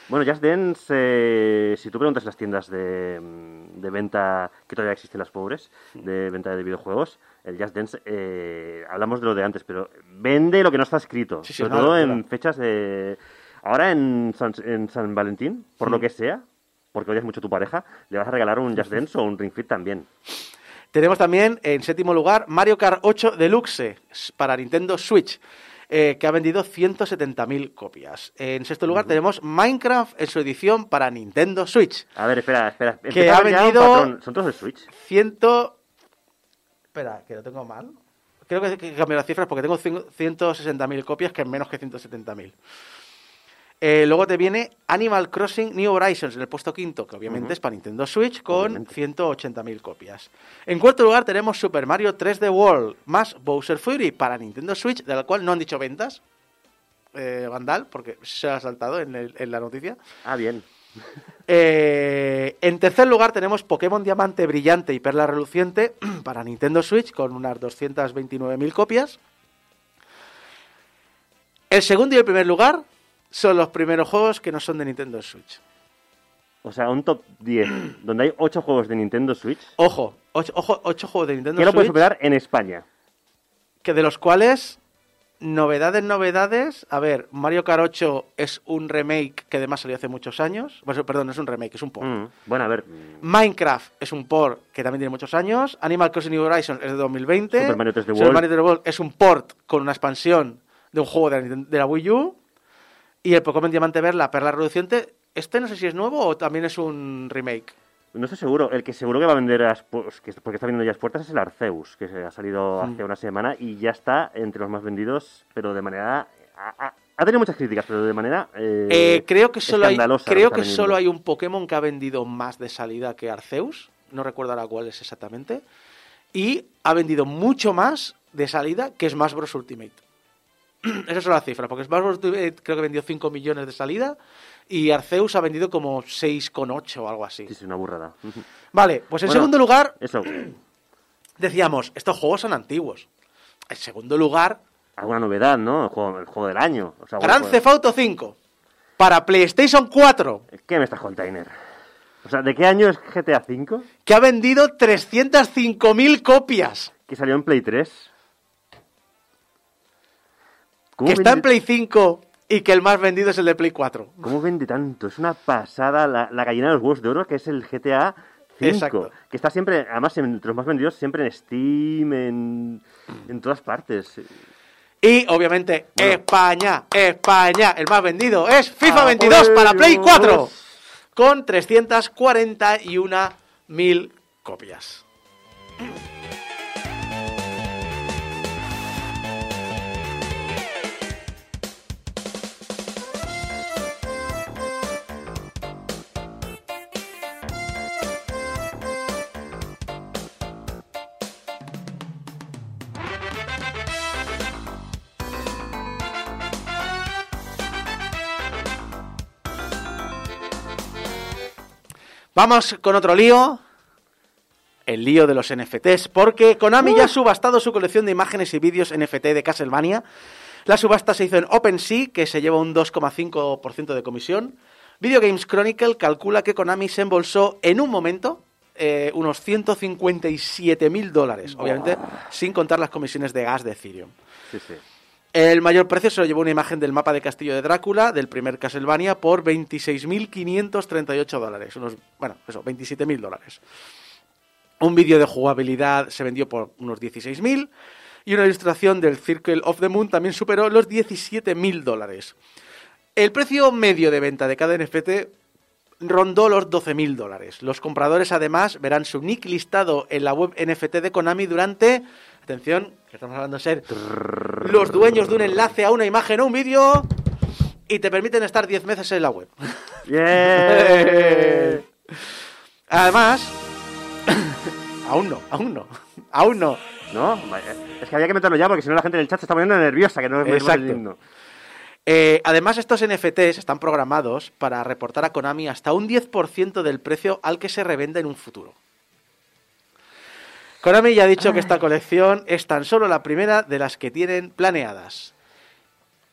Bueno, Just Dance, eh, si tú preguntas las tiendas de, mm, de venta, que todavía existen las pobres, de venta de videojuegos, el Just Dance, eh, hablamos de lo de antes, pero vende lo que no está escrito. Sí, sí, sobre todo en fechas de... Ahora en San, en San Valentín, por lo que sea, porque odias mucho a tu pareja, le vas a regalar un Just Dance o un Ring Fit también. Tenemos también en séptimo lugar Mario Kart 8 Deluxe para Nintendo Switch, eh, que ha vendido 170.000 copias. En sexto lugar tenemos Minecraft en su edición para Nintendo Switch. A ver, espera, espera. Que ha vendido-. ¿Son todos de Switch? Ciento... Espera, que lo tengo mal. Creo que que cambiar las cifras porque tengo cin- 160.000 copias, que es menos que 170.000. Eh, luego te viene Animal Crossing New Horizons en el puesto quinto, que obviamente es para Nintendo Switch, con Obviamente. 180.000 copias. En cuarto lugar tenemos Super Mario 3D World más Bowser Fury para Nintendo Switch, del cual no han dicho ventas. Eh, Vandal, porque se ha saltado en, el- en la noticia. Ah, bien. Eh, en tercer lugar tenemos Pokémon Diamante Brillante y Perla Reluciente para Nintendo Switch con unas 229.000 copias. El segundo y el primer lugar son los primeros juegos que no son de Nintendo Switch. O sea, un top 10 donde hay 8 juegos de Nintendo Switch. Ojo, ocho, ojo, ocho juegos de Nintendo ¿Qué lo puede Switch superar en España? que de los cuales novedades, novedades. A ver, Mario Kart 8 es un remake que además salió hace muchos años. Bueno, perdón, no es un remake, es un port. Mm, Bueno, a ver. Minecraft es un port que también tiene muchos años. Animal Crossing New Horizons es de 2020. Super Mario 3D Super World. Mario 3D World es un port con una expansión de un juego de la Wii U. Y el Pokémon Diamante Ver, la perla reduciente. Este no sé si es nuevo o también es un remake. No estoy seguro. El que seguro que va a vender, a las pu- que- porque está vendiendo ya las puertas, es el Arceus, que se ha salido Mm. hace una semana y ya está entre los más vendidos, pero de manera. Ha, tenido muchas críticas, pero de manera. eh, Eh, creo que solo hay, creo que solo hay un Pokémon que ha vendido más de salida que Arceus. No recuerdo ahora cuál es exactamente. Y ha vendido mucho más de salida que Smash Bros. Ultimate. Esas son las cifras, porque Smash Bros. Ultimate creo que vendió 5 millones de salida y Arceus ha vendido como 6,8 o algo así. Sí, sí, una burrada. Vale, pues en Bueno, segundo lugar Eso. decíamos, estos juegos son antiguos. En segundo lugar, Alguna novedad, ¿no? El juego, el juego del año. O sea, Grand bueno, Theft Auto 5. para PlayStation 4, ¿Qué me estás container? O sea, ¿de qué año es GTA V? que ha vendido 305.000 copias, Que salió en Play 3. ¿Cómo que está en Play 5 y que el más vendido es el de Play 4. ¿Cómo vende tanto? Es una pasada la, la gallina de los huevos de oro que es el GTA V. Exacto. Que está siempre, además, entre los más vendidos, siempre en Steam, en, en todas partes. Y obviamente España, España, el más vendido es FIFA Ah, 22 pues, para Play 4 Dios. con 341.000 copias. Vamos con otro lío. El lío de los NFTs, porque Konami ya ha subastado su colección de imágenes y vídeos NFT de Castlevania. La subasta se hizo en OpenSea, que se lleva un 2,5% de comisión. Video Games Chronicle calcula que Konami se embolsó en un momento eh, unos 157 mil dólares, obviamente sin contar las comisiones de gas de Ethereum. Sí, sí. El mayor precio se lo llevó una imagen del mapa de Castillo de Drácula, del primer Castlevania, por 26.538 dólares. Unos, bueno, eso, 27.000 dólares. Un vídeo de jugabilidad se vendió por unos 16.000 y una ilustración del Circle of the Moon también superó los 17.000 dólares. El precio medio de venta de cada NFT rondó los 12.000 dólares. Los compradores además verán su nick listado en la web NFT de Konami durante, atención, que estamos hablando de ser los dueños de un enlace a una imagen o un vídeo y te permiten estar 10 meses en la web. ¡Yeah! Además, aún no, aún no, aún no. ¿No? Es que había que meterlo ya porque si no la gente en el chat se está poniendo nerviosa, que no es Exacto. Eh, además, estos NFTs están programados para reportar a Konami hasta un 10% del precio al que se revende en un futuro. Konami ya ha dicho que esta colección es tan solo la primera de las que tienen planeadas.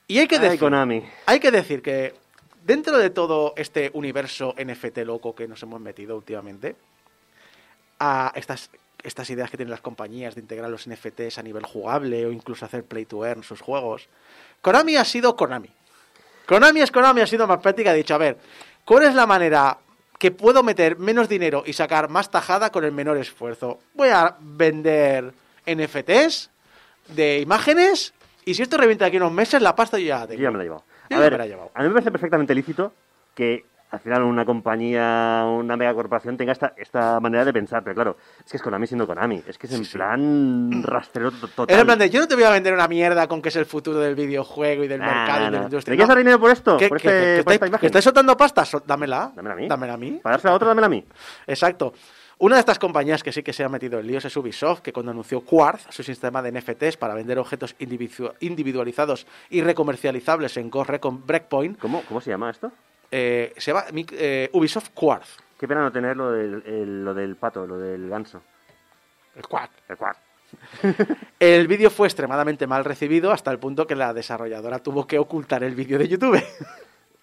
Y hay que Ay, decir, Konami. hay que decir que dentro de todo este universo NFT loco que nos hemos metido últimamente, a estas, estas ideas que tienen las compañías de integrar los NFTs a nivel jugable o incluso hacer play to earn sus juegos, Konami ha sido Konami. Konami es Konami, ha sido más práctica, ha dicho, a ver, ¿cuál es la manera que puedo meter menos dinero y sacar más tajada con el menor esfuerzo? Voy a vender NFTs de imágenes y si esto revienta aquí unos meses, la pasta yo ya la Yo tengo. ya me la he llevado. Yo A ver, me la he llevado. a mí me parece perfectamente lícito que al final una compañía, una megacorporación tenga esta, esta manera de pensar, pero claro, es que es Konami siendo Konami, es que es en Sí, sí. plan rastrero to- total. Es en plan de, yo no te voy a vender una mierda con que es el futuro del videojuego y del Nah, mercado y de la industria. ¿Me quieres dar dinero por esto? ¿Qué- por, qué- este- qué- que por esta estáis- imagen. que estáis soltando pastas? Sol- Dámela. Dámela a mí. Dámela a mí. Para dársela a otro, dámela a mí. Exacto. Una de estas compañías que sí que se ha metido en líos es Ubisoft, que cuando anunció Quartz, su sistema de NFTs para vender objetos individu- individualizados y recomercializables en Ghost Recon Breakpoint, ¿Cómo, ¿Cómo se llama esto? Eh, se llama eh, Ubisoft Quartz. Qué pena no tener lo del, el- lo del pato, lo del ganso. El Quartz. El cuac. El vídeo fue extremadamente mal recibido hasta el punto que la desarrolladora tuvo que ocultar el vídeo de YouTube.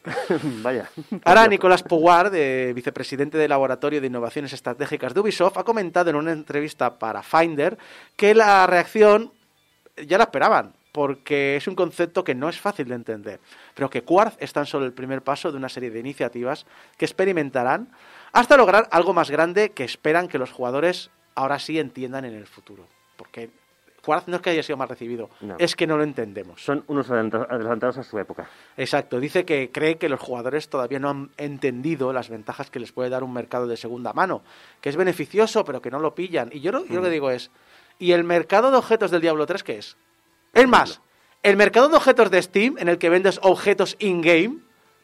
Vaya. Ahora, Nicolás Powar, de vicepresidente del Laboratorio de Innovaciones Estratégicas de Ubisoft, ha comentado en una entrevista para Finder que la reacción ya la esperaban, porque es un concepto que no es fácil de entender, pero que Quartz es tan solo el primer paso de una serie de iniciativas que experimentarán hasta lograr algo más grande que esperan que los jugadores ahora sí entiendan en el futuro. Porque Quartz no es que haya sido mal recibido, No. es que no lo entendemos. Son unos adelanta- adelantados a su época. Exacto, dice que cree que los jugadores todavía no han entendido las ventajas que les puede dar un mercado de segunda mano, que es beneficioso pero que no lo pillan. Y yo, lo- yo lo que digo es, ¿y el mercado de objetos del Diablo 3 qué es? Es más, el mercado de objetos de Steam en el que vendes objetos in-game,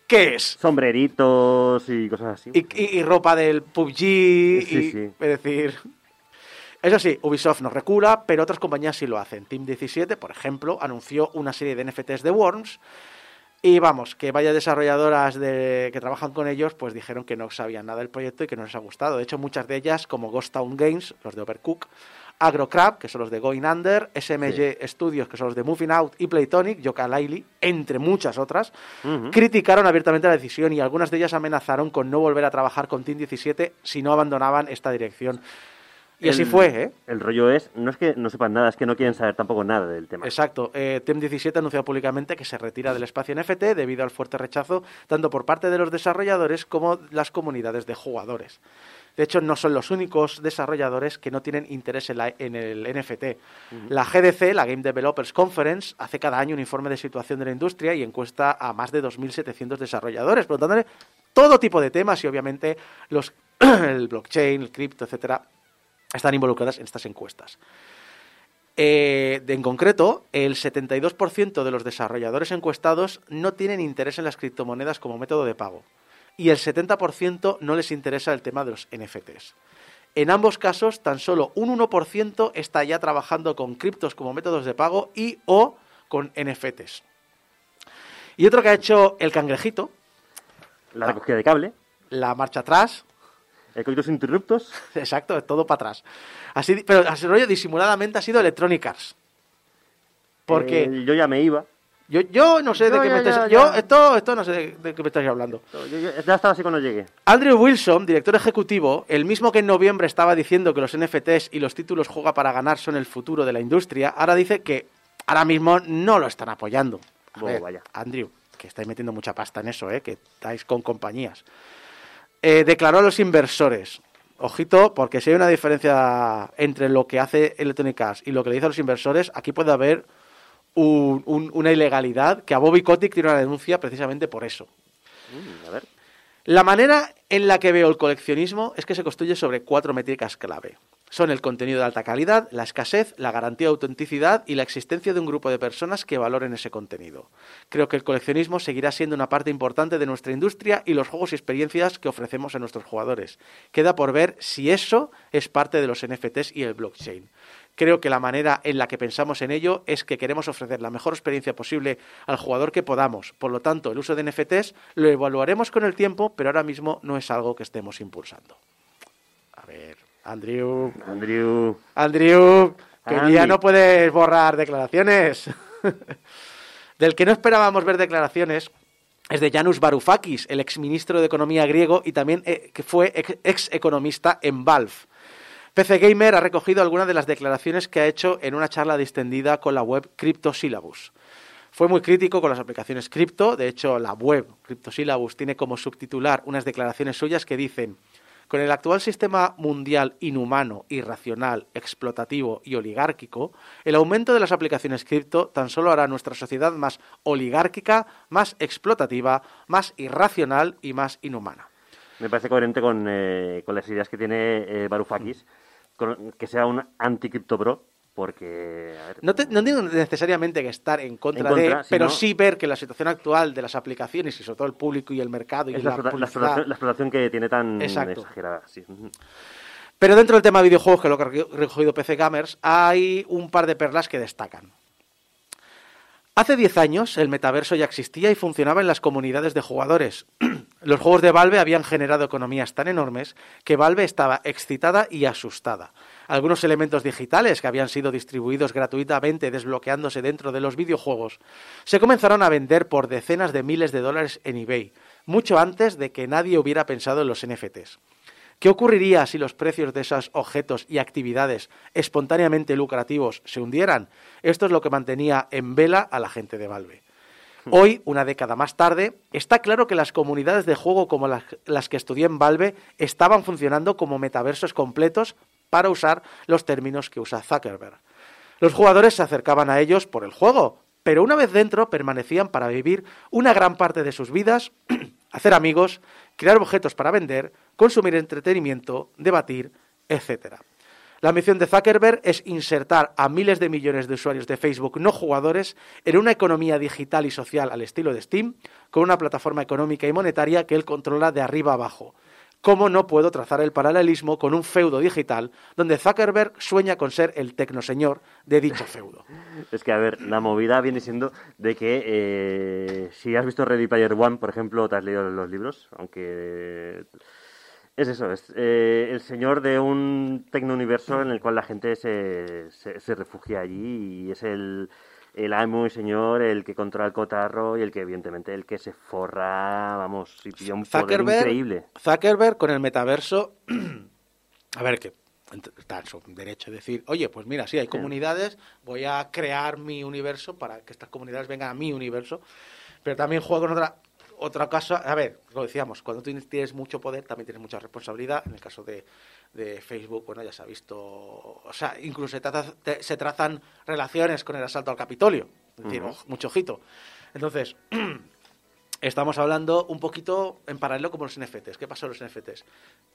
¿qué es? Sombreritos y cosas así. Y, y- y ropa del PUBG, y, sí. es decir... Eso sí, Ubisoft nos recula, pero otras compañías sí lo hacen. Team 17, por ejemplo, anunció una serie de NFTs de Worms y vamos, que vaya desarrolladoras de, que trabajan con ellos, pues dijeron que no sabían nada del proyecto y que no les ha gustado. De hecho, muchas de ellas, como Ghost Town Games, los de Overcook, Agrocrab, que son los de Going Under, SMG Studios, que son los de Moving Out y Playtonic, Yoka Laili, entre muchas otras, criticaron abiertamente la decisión y algunas de ellas amenazaron con no volver a trabajar con Team 17 si no abandonaban esta dirección. Y así fue, ¿eh? El rollo es, no es que no sepan nada, es que no quieren saber tampoco nada del tema. Exacto. Eh, Team 17 ha anunciado públicamente que se retira del espacio NFT debido al fuerte rechazo tanto por parte de los desarrolladores como las comunidades de jugadores. De hecho, no son los únicos desarrolladores que no tienen interés en, la- en el NFT. La GDC, la Game Developers Conference, hace cada año un informe de situación de la industria y encuesta a más de 2.700 desarrolladores, preguntándole todo tipo de temas y obviamente los, el blockchain, el cripto, etcétera, están involucradas en estas encuestas. Eh, de- en concreto, el 72% de los desarrolladores encuestados no tienen interés en las criptomonedas como método de pago y el 70% no les interesa el tema de los NFTs. En ambos casos, tan solo un 1% está ya trabajando con criptos como métodos de pago y o con NFTs. Y otro que ha hecho el cangrejito, La recogida de cable, la marcha atrás, el coitus interruptos, exacto, es todo para atrás. Así, pero así rollo disimuladamente ha sido Electronic Arts. Porque eh, yo ya me iba. Yo, yo no sé de qué me estáis... Yo, esto, esto no sé de, de qué me estáis hablando. Ya estaba así cuando llegué. Andrew Wilson, director ejecutivo, el mismo que en noviembre estaba diciendo que los NFTs y los títulos juega para ganar son el futuro de la industria, ahora dice que ahora mismo no lo están apoyando. A ver, vaya. Andrew, que estáis metiendo mucha pasta en eso, ¿eh? que estáis con compañías. Eh, declaró a los inversores, ojito, porque si hay una diferencia entre lo que hace Electronic Arts y lo que le dice a los inversores, aquí puede haber un- un- una ilegalidad que a Bobby Kotick tiene una denuncia precisamente por eso. Mm, a ver. La manera en la que veo el coleccionismo es que se construye sobre cuatro métricas clave. Son el contenido de alta calidad, la escasez, la garantía de autenticidad y la existencia de un grupo de personas que valoren ese contenido. Creo que el coleccionismo seguirá siendo una parte importante de nuestra industria y los juegos y experiencias que ofrecemos a nuestros jugadores. Queda por ver si eso es parte de los NFTs y el blockchain. Creo que la manera en la que pensamos en ello es que queremos ofrecer la mejor experiencia posible al jugador que podamos. Por lo tanto, el uso de NFTs lo evaluaremos con el tiempo, pero ahora mismo no es algo que estemos impulsando. A ver, Andrew. Andrew. Andrew, que Andy. ya no puedes borrar declaraciones. Del que no esperábamos ver declaraciones es de Janusz Varoufakis, el exministro de Economía griego y también eh, que fue ex, ex economista en Valve. PC Gamer ha recogido algunas de las declaraciones que ha hecho en una charla distendida con la web CryptoSyllabus. Fue muy crítico con las aplicaciones cripto, de hecho la web CryptoSyllabus tiene como subtitular unas declaraciones suyas que dicen con el actual sistema mundial inhumano, irracional, explotativo y oligárquico, el aumento de las aplicaciones cripto tan solo hará nuestra sociedad más oligárquica, más explotativa, más irracional y más inhumana. Me parece coherente con, eh, las ideas que tiene eh, que sea un anti-cripto pro, porque... a ver, No, te- no tengo necesariamente que estar en contra, En contra, de, pero sí ver que la situación actual de las aplicaciones y sobre todo el público y el mercado y es la, la, explotación, la explotación que tiene tan Exacto. exagerada. Sí. Pero dentro del tema de videojuegos, que es lo que ha recogido PC Gamers, hay un par de perlas que destacan. Hace 10 años el metaverso ya existía y funcionaba en las comunidades de jugadores. Los juegos de Valve habían generado economías tan enormes que Valve estaba excitada y asustada. Algunos elementos digitales que habían sido distribuidos gratuitamente desbloqueándose dentro de los videojuegos se comenzaron a vender por decenas de miles de dólares en eBay, mucho antes de que nadie hubiera pensado en los NFTs. ¿Qué ocurriría si los precios de esos objetos y actividades espontáneamente lucrativos se hundieran? Esto es lo que mantenía en vela a la gente de Valve. Hoy, una década más tarde, está claro que las comunidades de juego como las, que estudié en Valve estaban funcionando como metaversos completos para usar los términos que usa Zuckerberg. Los jugadores se acercaban a ellos por el juego, pero una vez dentro permanecían para vivir una gran parte de sus vidas, hacer amigos, crear objetos para vender, consumir entretenimiento, debatir, etc. La misión de Zuckerberg es insertar a miles de millones de usuarios de Facebook no jugadores en una economía digital y social al estilo de Steam, con una plataforma económica y monetaria que él controla de arriba abajo. ¿Cómo no puedo trazar el paralelismo con un feudo digital donde Zuckerberg sueña con ser el tecnoseñor de dicho feudo? Es que, a ver, la movida viene siendo de que eh, si has visto Ready Player One, por ejemplo, te has leído los libros, aunque Es eso, es eh, el señor de un tecnouniverso en el cual la gente se, se, se refugia allí y es el, el amo y señor el que controla el cotarro y el que evidentemente el que se forra, vamos, y pilla un poder increíble. Zuckerberg con el metaverso, a ver, que está en su derecho de decir, oye, pues mira, sí, hay comunidades, voy a crear mi universo para que estas comunidades vengan a mi universo, pero también juego con otra otra cosa, a ver, lo decíamos, cuando tú tienes mucho poder también tienes mucha responsabilidad. En el caso de, de Facebook, bueno, ya se ha visto, o sea, incluso se, traza- te- se trazan relaciones con el asalto al Capitolio. Es decir, mucho ojito. Entonces, estamos hablando un poquito en paralelo como los NFTs. ¿Qué pasa con los NFTs?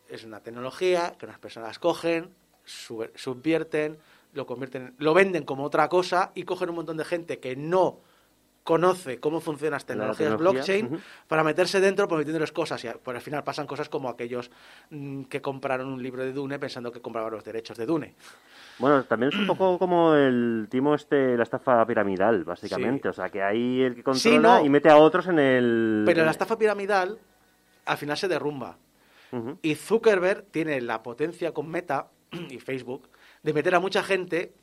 Es una tecnología que unas personas cogen, sub- subvierten, lo convierten, lo venden como otra cosa y cogen un montón de gente que no conoce cómo funcionan las tecnologías tecnología, blockchain para meterse dentro prometiéndoles cosas y por al final pasan cosas como aquellos mm, que compraron un libro de Dune pensando que compraban los derechos de Dune. Bueno, también es un poco como el timo este, la estafa piramidal, básicamente. Sí. O sea, que hay el que controla Sí, no. y mete a otros en el... Pero la estafa piramidal al final se derrumba. Y Zuckerberg tiene la potencia con Meta y Facebook de meter a mucha gente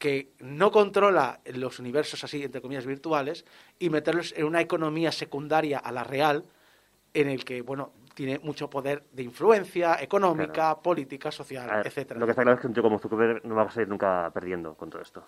que no controla los universos así, entre comillas, virtuales, y meterlos en una economía secundaria a la real, en el que, bueno, tiene mucho poder de influencia económica, Claro. política, social, ver, etcétera. Lo que está claro es que un tío como Zuckerberg no va a salir nunca perdiendo con todo esto.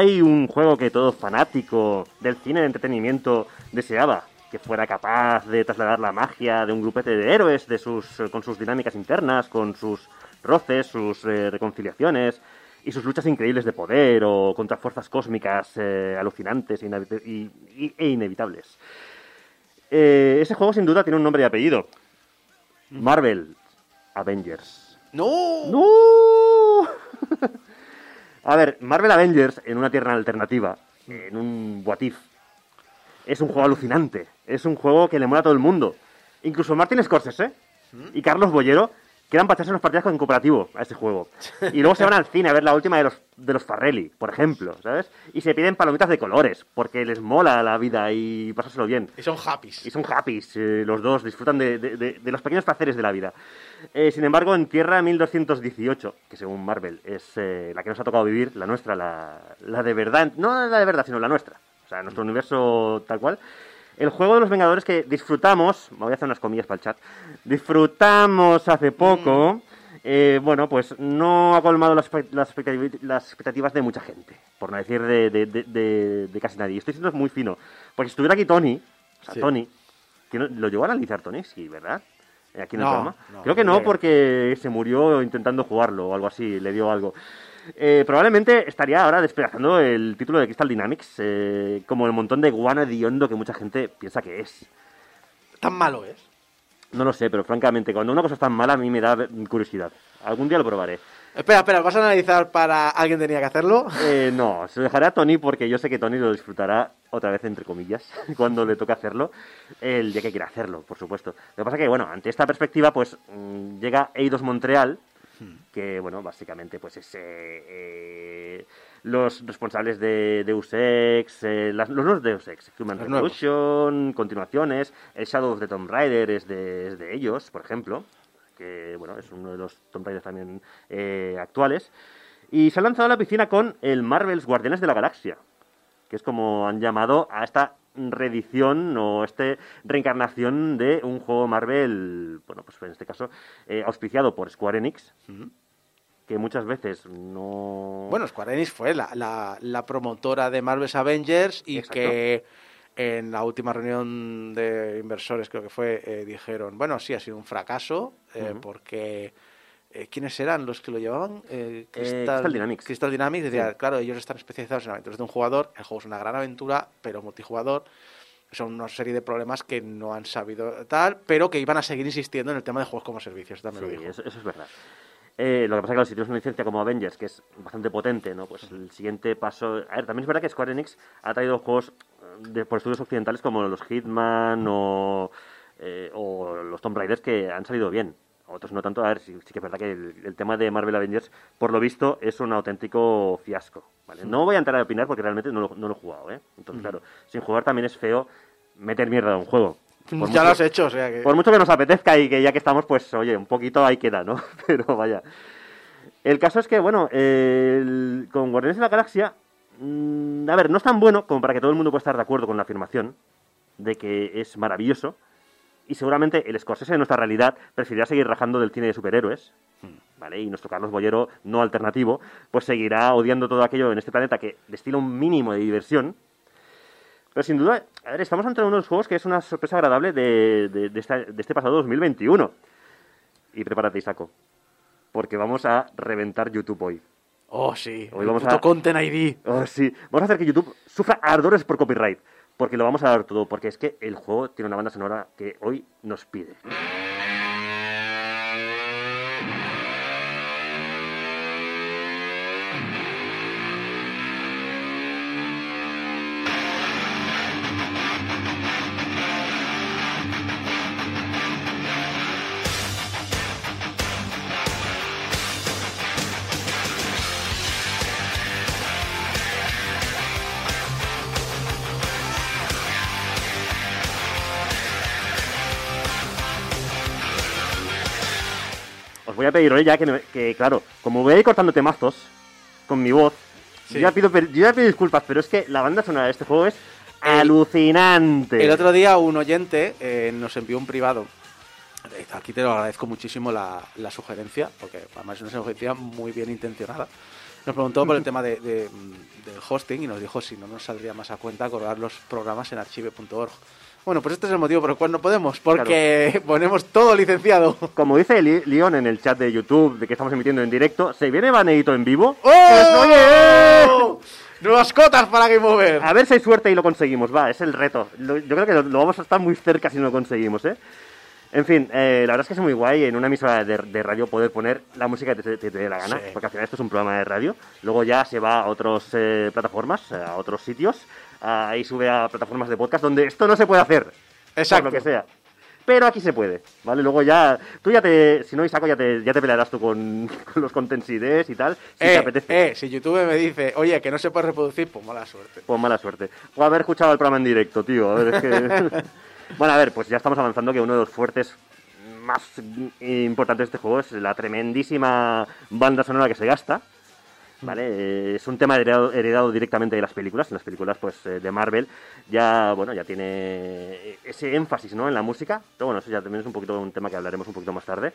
Hay un juego que todo fanático del cine de entretenimiento deseaba que fuera capaz de trasladar la magia de un grupete de héroes de sus, con sus dinámicas internas, con sus roces, sus eh, reconciliaciones y sus luchas increíbles de poder o contra fuerzas cósmicas eh, alucinantes e, inavi- y- y- e inevitables. Eh, ese juego sin duda tiene un nombre y apellido. Marvel Avengers. ¡No! ¡No! A ver, Marvel Avengers en una tierra alternativa, en un What If, es un juego alucinante. Es un juego que le mola a todo el mundo. Incluso Martin Scorsese y Carlos Bollero quedan para echarse unas partidas con cooperativo a ese juego. Y luego se van al cine a ver la última de los, de los Farrelly, por ejemplo, ¿sabes? Y se piden palomitas de colores, porque les mola la vida y pasárselo bien. Y son happy. Y son happys, eh, los dos, disfrutan de, de- de- de los pequeños placeres de la vida. Eh, sin embargo, en Tierra 1218, que según Marvel es eh, la que nos ha tocado vivir, la nuestra, la, la de verdad, no la de verdad, sino la nuestra, o sea, nuestro universo tal cual, el juego de los Vengadores que disfrutamos, me voy a hacer unas comillas para el chat, disfrutamos hace poco, eh, bueno, pues no ha colmado las, expect- las expectativ- las expectativas de mucha gente, por no decir de, de- de- de- de casi nadie. Estoy siendo muy fino, porque si estuviera aquí Tony, o sea, Sí. Tony, que ¿lo llegó a analizar Tony? Sí, ¿verdad? Aquí en el No, programa. no, Creo que no porque se murió intentando jugarlo o algo así, le dio algo. Eh, probablemente estaría ahora despedazando el título de Crystal Dynamics eh, como el montón de guano hediondo que mucha gente piensa que es. Tan malo es. No lo sé, pero francamente, cuando una cosa es tan mala a mí me da curiosidad. Algún día lo probaré. Espera, espera, ¿vas a analizar para alguien tenía que hacerlo? Eh, no, se lo dejaré a Tony porque yo sé que Tony lo disfrutará otra vez, entre comillas, cuando le toque hacerlo, el día que quiera hacerlo, por supuesto. Lo que pasa que, bueno, ante esta perspectiva, pues mm, llega Eidos Montreal, que, bueno, básicamente, pues es eh, eh, los responsables de Deus Ex, eh, las- los nuevos Deus Ex, Human Los nuevos. Revolution, continuaciones, el Shadow of the Tomb Raider es de, es de ellos, por ejemplo, que, bueno, es uno de los Tomb Raiders también eh, actuales. Y se han lanzado a la piscina con el Marvel's Guardianes de la Galaxia, que es como han llamado a esta reedición o este reencarnación de un juego Marvel, bueno, pues en este caso eh, auspiciado por Square Enix, que muchas veces no... Bueno, Square Enix fue la, la- la promotora de Marvel's Avengers y Exacto. que en la última reunión de inversores, creo que fue, eh, dijeron, bueno, sí, ha sido un fracaso, eh, porque... eh, ¿Quiénes eran los que lo llevaban? Eh, Crystal Dynamics. Crystal Dynamics decía, Sí. claro, ellos están especializados en aventuras de un jugador, el juego es una gran aventura, pero multijugador, son una serie de problemas que no han sabido tal, pero que iban a seguir insistiendo en el tema de juegos como servicios, también Sí, lo dijo. eso, eso es verdad. Eh, lo que pasa es que claro, si tienes una licencia como Avengers, que es bastante potente, ¿no? Pues el siguiente paso... A ver, también es verdad que Square Enix ha traído juegos eh, de, por estudios occidentales como los Hitman o, eh, o los Tomb Raiders que han salido bien. Otros no tanto. A ver, sí, sí que es verdad que el, el tema de Marvel Avengers, por lo visto, es un auténtico fiasco. ¿vale? No voy a entrar a opinar porque realmente no lo, no lo he jugado, ¿eh? Entonces, claro, sin jugar también es feo meter mierda a un juego. Por ya mucho- lo has hecho, o sea que... por mucho que nos apetezca y que ya que estamos, pues oye, un poquito ahí queda, ¿no? Pero vaya. El caso es que, bueno, el- con Guardianes de la Galaxia, mm, a ver, no es tan bueno como para que todo el mundo pueda estar de acuerdo con la afirmación de que es maravilloso. Y seguramente el Scorsese de nuestra realidad preferiría seguir rajando del cine de superhéroes, ¿vale? Y nuestro Carlos Bollero, no alternativo, pues seguirá odiando todo aquello en este planeta que destila un mínimo de diversión. Pero sin duda, a ver, estamos ante uno de los juegos que es una sorpresa agradable de, de- de esta- de este pasado 2021. Y prepárate, Isaco, porque vamos a reventar YouTube hoy. Oh, sí. Hoy el vamos puto a- Content ID. Oh, sí, vamos a hacer que YouTube sufra ardores por copyright, porque lo vamos a dar todo, porque es que el juego tiene una banda sonora que hoy nos pide. Voy a pedir hoy ya que, me- que, claro, como voy a ir cortando temazos con mi voz, Sí. yo, ya pido, yo ya pido disculpas, pero es que la banda sonora de este juego es El- alucinante. El otro día un oyente eh, nos envió un privado. Aquí te lo agradezco muchísimo la, la sugerencia, porque además es una sugerencia muy bien intencionada. Nos preguntó por el tema de, de- del hosting y nos dijo si no nos saldría más a cuenta colgar los programas en archive.org. Bueno, pues este es el motivo por el cual no podemos, porque ponemos todo licenciado. Como dice Leon en el chat de YouTube de que estamos emitiendo en directo, ¿se viene Baneito en vivo? ¡Oh! Pues, oye, ¡Nuevas cotas para Game Over! A ver si hay suerte y lo conseguimos, va, es el reto. Lo- yo creo que lo, lo vamos a estar muy cerca si no lo conseguimos, ¿eh? En fin, eh, la verdad es que es muy guay en una emisora de, de radio poder poner la música que te, te- te dé la gana, Sí. porque al final esto es un programa de radio. Luego ya se va a otras plataformas, a otros sitios, ahí sube a plataformas de podcast donde esto no se puede hacer. Exacto. Por lo que sea. Pero aquí se puede, ¿vale? Luego ya, tú ya te, si no, Isaco, ya te, ya te pelearás tú con, con los contents IDs y tal, si te eh, apetece. eh, si YouTube me dice, oye, que no se puede reproducir, pues mala suerte. Pues mala suerte. O haber escuchado el programa en directo, tío. A ver, es que... bueno, a ver, pues ya estamos avanzando que uno de los fuertes más importantes de este juego es la tremendísima banda sonora que se gasta. ¿Vale? Eh, Es un tema heredado, directamente de las películas. En las películas pues, eh, de Marvel ya, bueno, ya tiene ese énfasis ¿no? en la música. Pero bueno, eso ya también es un poquito un tema que hablaremos un poquito más tarde.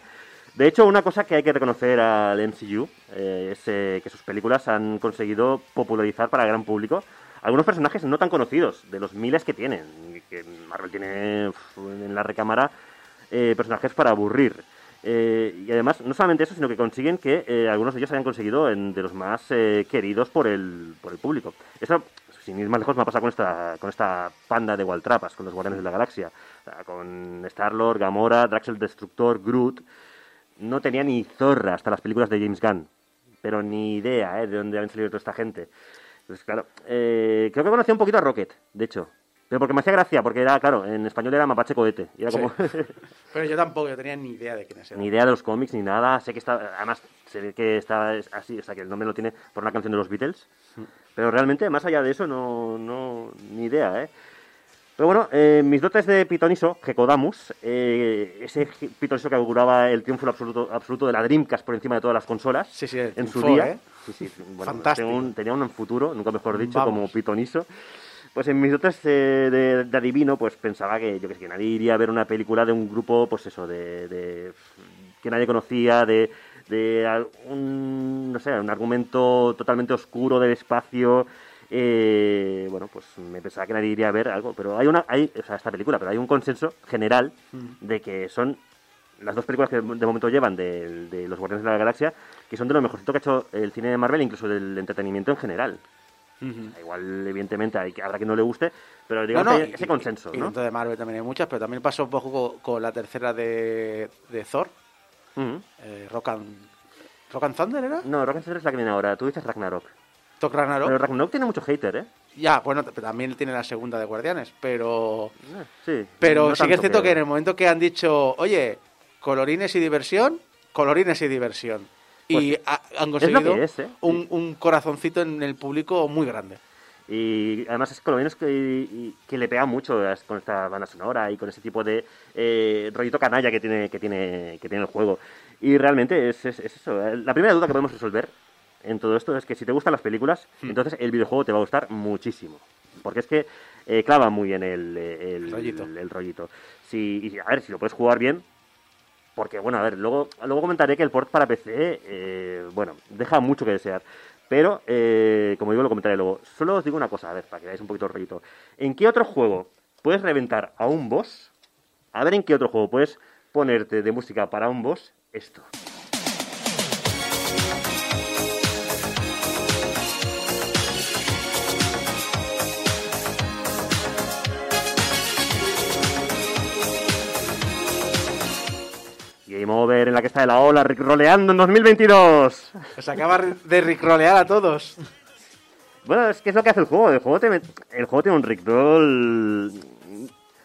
De hecho, una cosa que hay que reconocer al MCU eh, es eh, que sus películas han conseguido popularizar para el gran público algunos personajes no tan conocidos, de los miles que tienen. Que Marvel tiene en la recámara eh, personajes para aburrir. Eh, y además, no solamente eso, sino que consiguen que eh, algunos de ellos hayan conseguido en- de los más eh, queridos por el, por el público. Eso, sin ir más lejos, me ha pasado con esta, con esta panda de Waltrapas, con los Guardianes de la Galaxia. O sea, con Star-Lord, Gamora, Drax el Destructor, Groot. No tenía ni zorra hasta las películas de James Gunn. Pero ni idea ¿eh? de dónde habían salido toda esta gente. Entonces, claro, eh, creo que conocía un poquito a Rocket, de hecho. Pero porque me hacía gracia, porque era, claro, en español era Mapache Cohete. Y era Sí. como... Pero yo tampoco, yo tenía ni idea de quiénes eran. ni idea de los cómics ni nada. Sé que está, además, se ve que está es así, o sea, que el nombre lo tiene por una canción de los Beatles. Pero realmente, más allá de eso, no, no ni idea, ¿eh? Pero bueno, eh, mis dotes de pitoniso, Gekodamus, eh, ese pitoniso que auguraba el triunfo absoluto, absoluto de la Dreamcast por encima de todas las consolas Sí, sí, en su día. ¿eh? Sí, sí, bueno, Fantástico. tenía un, tenía un futuro, nunca mejor dicho, Vamos. como pitoniso. Pues en mis dotes eh, de, de adivino, pues pensaba que yo que sé, que nadie iría a ver una película de un grupo, pues eso, de, de- que nadie conocía, de, de un, no sé, un argumento totalmente oscuro del espacio. eh, bueno, pues me pensaba que nadie iría a ver algo, pero hay una, hay, o sea, esta película, pero hay un consenso general de que son las dos películas que de momento llevan de, de los Guardianes de la Galaxia, que son de lo mejorcito que ha hecho el cine de Marvel, incluso del entretenimiento en general. Igual, evidentemente, hay, que- habrá que no le guste, pero digamos que hay ese y- consenso, y ¿no? dentro de Marvel también hay muchas, pero también pasó un poco con, con la tercera de, de Thor, Ujú. eh, Rock, and, Rock and Thunder, ¿era? No, Rock and Thunder es la que viene ahora, tú dices Ragnarok. Ragnarok. Pero Ragnarok tiene mucho hater, ¿eh? Ya, bueno, también tiene la segunda de Guardianes, pero... Eh, Sí. Pero no sí que es cierto que en el momento que han dicho, oye, colorines y diversión, colorines y diversión. Y ha- han Pues, es lo conseguido es, ¿eh? un, un corazoncito en el público muy grande. Y además es con lo menos que, y- que le pega mucho con esta banda sonora y con ese tipo de eh, rollito canalla que tiene, que, tiene, que tiene el juego. Y realmente es, es- es eso. La primera duda que podemos resolver en todo esto es que si te gustan las películas, Hmm. entonces el videojuego te va a gustar muchísimo. Porque es que eh, clava muy bien el, el, Rollito. el- el rollito. Si, y, a ver, si lo puedes jugar bien, porque, bueno, a ver, luego, luego comentaré que el port para PC, eh, bueno, deja mucho que desear. Pero, eh, como digo, lo comentaré luego. Solo os digo una cosa, a ver, para que veáis un poquito el rollito. ¿En qué otro juego puedes reventar a un boss? A ver en qué otro juego puedes ponerte de música para un boss esto. Game Over en la que está de la ola, roleando en 2022. Se acaba de ricrolear a todos. Bueno, es que es lo que hace el juego. El juego, te met- el juego tiene un rickroll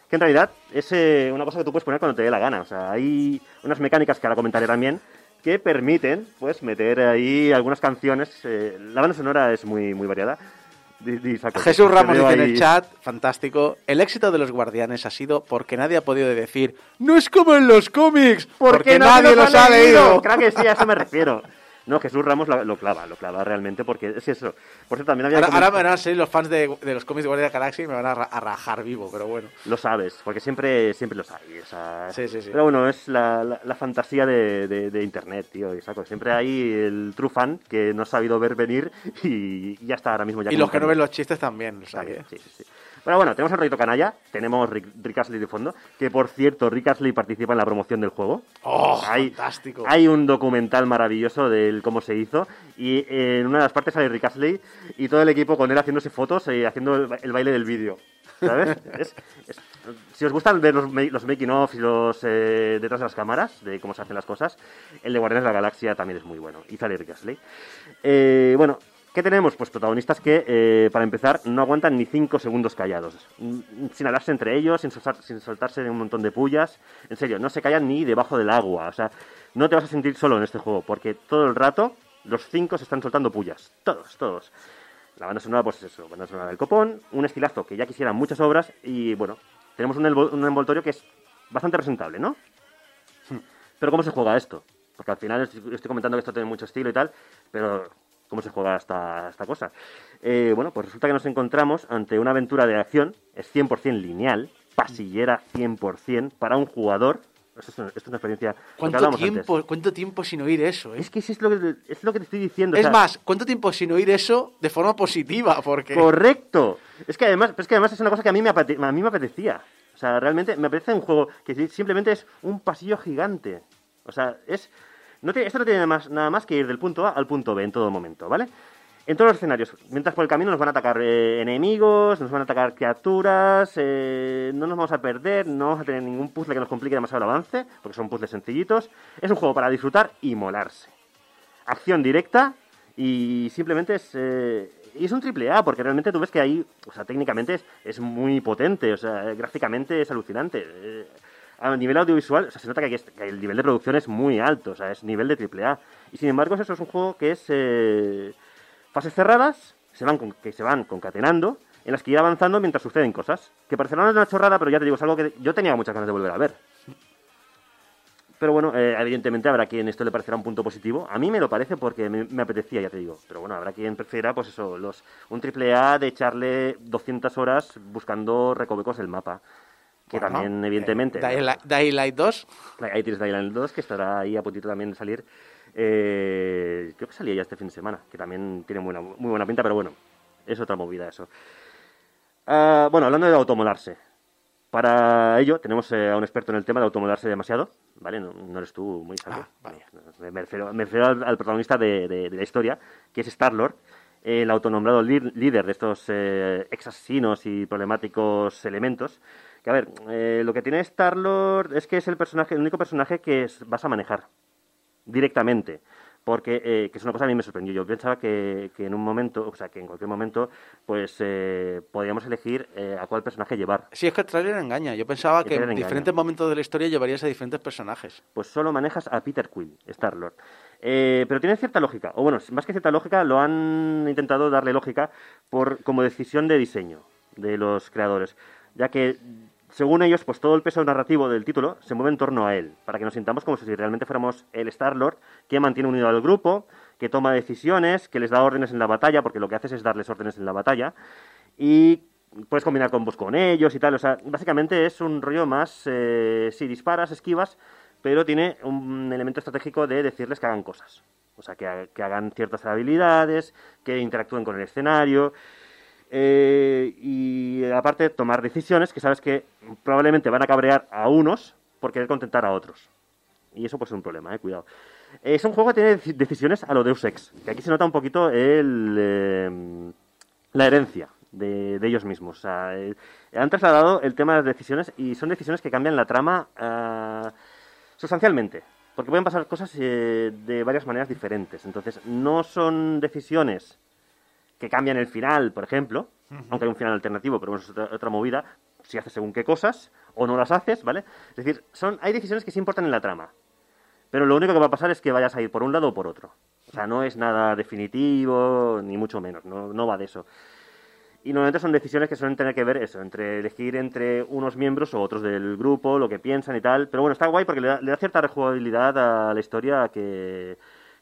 que en realidad es eh, una cosa que tú puedes poner cuando te dé la gana. O sea, hay unas mecánicas que ahora comentaré también que permiten pues meter ahí algunas canciones. eh, la banda sonora es muy muy variada. Di- di, Saco, Jesús Ramos dice en el chat, fantástico, el éxito de los guardianes ha sido porque nadie ha podido decir, no es como en los cómics, porque, nadie los ha leído. Claro que sí, a eso me refiero. No, Jesús Ramos lo, lo clava, lo clava realmente, porque es eso. Por cierto, también había Ahora, ahora van a salir los fans de, de los cómics de Guardia de la Galaxia y me van a, a rajar vivo, pero bueno. Lo sabes, porque siempre, siempre los hay. o sea, Sí, sí, sí. Pero bueno, es la, la- la fantasía de, de- de Internet, tío. y saco. Siempre hay el true fan que no ha sabido ver venir y, y ya está ahora mismo ya Y los que no ven los chistes también, ¿eh? sí, sí, sí. Pero bueno, tenemos el rollito canalla, tenemos Rick, Rick Astley de fondo, que por cierto, Rick Astley participa en la promoción del juego. ¡Oh, hay, fantástico! Hay un documental maravilloso de cómo se hizo y en una de las partes sale Rick Astley y todo el equipo con él haciéndose fotos y haciendo el, el baile del vídeo. ¿Sabes? Es- es- si os gustan ver los, los making of y los eh, detrás de las cámaras, de cómo se hacen las cosas, el de Guardianes de la Galaxia también es muy bueno. Y sale Rick Astley. Eh, bueno, ¿qué tenemos? Pues protagonistas que, eh, para empezar, no aguantan ni 5 segundos callados. Mm, Sin hablarse entre ellos, sin, soltar- sin soltarse un montón de pullas. En serio, no se callan ni debajo del agua. O sea, no te vas a sentir solo en este juego, porque todo el rato los 5 se están soltando pullas. Todos, todos. La banda sonora, pues es eso, banda sonora del copón, un estilazo que ya quisieran muchas obras y bueno, tenemos un, un envoltorio que es bastante presentable, ¿no? Pero ¿cómo se juega esto? Porque al final estoy comentando que esto tiene mucho estilo y tal, pero ¿cómo se juega esta, esta cosa? Eh, bueno, pues resulta que nos encontramos ante una aventura de acción, es 100% lineal, pasillera 100% para un jugador. Esto es una, esto es una experiencia... ¿Cuánto tiempo, antes. ¿Cuánto tiempo sin oír eso, eh? Es que es lo que, es lo que te estoy diciendo. o Es sea, más, ¿cuánto tiempo sin oír eso de forma positiva? Porque... Correcto. Es que además, es que además es una cosa que a mí me, apete- a mí me apetecía. O sea, realmente me apetece un juego que si- simplemente es un pasillo gigante. O sea, es no tiene- esto no tiene más, nada más que ir del punto A al punto B en todo momento, ¿vale? En todos los escenarios. Mientras por el camino nos van a atacar eh, enemigos, nos van a atacar criaturas, eh, no nos vamos a perder, no vamos a tener ningún puzzle que nos complique demasiado el avance, porque son puzzles sencillitos. Es un juego para disfrutar y molarse acción directa y simplemente es eh, y es un triple A porque realmente tú ves que ahí o sea técnicamente es, es muy potente o sea gráficamente es alucinante Eh, a nivel audiovisual o sea, se nota que, es- el nivel de producción es muy alto o sea es nivel de triple A y sin embargo eso es un juego que es eh, fases cerradas se van con- que se van concatenando en las que ir avanzando mientras suceden cosas. Que parecerán una chorrada, pero ya te digo, es algo que yo tenía muchas ganas de volver a ver. Pero bueno, eh, evidentemente habrá quien esto le parecerá un punto positivo. A mí me lo parece porque me, apetecía, ya te digo. Pero bueno, habrá quien prefiera, pues eso, los, un triple A de echarle 200 horas buscando recovecos del mapa. Que también, eh, evidentemente... Daylight, Daylight 2. Ahí tienes Dylan 2, que estará ahí a puntito también de salir. Eh, creo que salía ya este fin de semana, que también tiene buena- muy buena pinta, pero bueno, es otra movida eso. Ah, bueno, hablando de automolarse. Para ello tenemos eh, a un experto en el tema de automolarse demasiado, ¿vale? No, no eres tú, muy sabio. Ah, vaya. Me, refiero, me refiero al, al protagonista de, de- de la historia, que es Star-Lord, el autonombrado líder de estos eh, ex asesinos y problemáticos elementos. Que a ver, eh, lo que tiene Star-Lord es que es el personaje, el único personaje que es- vas a manejar directamente. Porque, eh, que es una cosa que a mí me sorprendió. Yo pensaba que, que en un momento, o sea, que en cualquier momento, pues eh, podíamos elegir eh, a cuál personaje llevar. Sí, es que el trailer engaña. Yo pensaba El que en engaña. diferentes momentos de la historia llevarías a diferentes personajes. Pues solo manejas a Peter Quill, Star-Lord. Eh, pero tiene cierta lógica, o bueno, más que cierta lógica, lo han intentado darle lógica por como decisión de diseño de los creadores, ya que según ellos, pues todo el peso narrativo del título se mueve en torno a él, para que nos sintamos como si realmente fuéramos el Star-Lord que mantiene unido al grupo, que toma decisiones, que les da órdenes en la batalla, porque lo que haces es darles órdenes en la batalla, y puedes combinar combos con ellos y tal. O sea, básicamente es un rollo más, eh, sí, disparas, esquivas, pero tiene un elemento estratégico de decirles que hagan cosas. O sea, que hagan ciertas habilidades, que interactúen con el escenario. Eh, y aparte tomar decisiones que sabes que probablemente van a cabrear a unos por querer contentar a otros. Y eso pues es un problema, eh, cuidado. Es un juego que tiene deci- decisiones a lo Deus Ex, que aquí se nota un poquito el, eh, la herencia de, de ellos mismos. Eh, han trasladado el tema de las decisiones y son decisiones que cambian la trama sustancialmente. Porque pueden pasar cosas eh, de varias maneras diferentes. Entonces, no son decisiones que cambian el final, por ejemplo, aunque hay un final alternativo, pero bueno, es otra, otra movida, si haces según qué cosas o no las haces, ¿vale? Es decir, son, hay decisiones que sí importan en la trama, pero lo único que va a pasar es que vayas a ir por un lado o por otro. O sea, no es nada definitivo, ni mucho menos, no, no va de eso. Y normalmente son decisiones que suelen tener que ver eso, entre elegir entre unos miembros o otros del grupo, lo que piensan y tal. Pero bueno, está guay porque le da, le da cierta rejugabilidad a la historia que,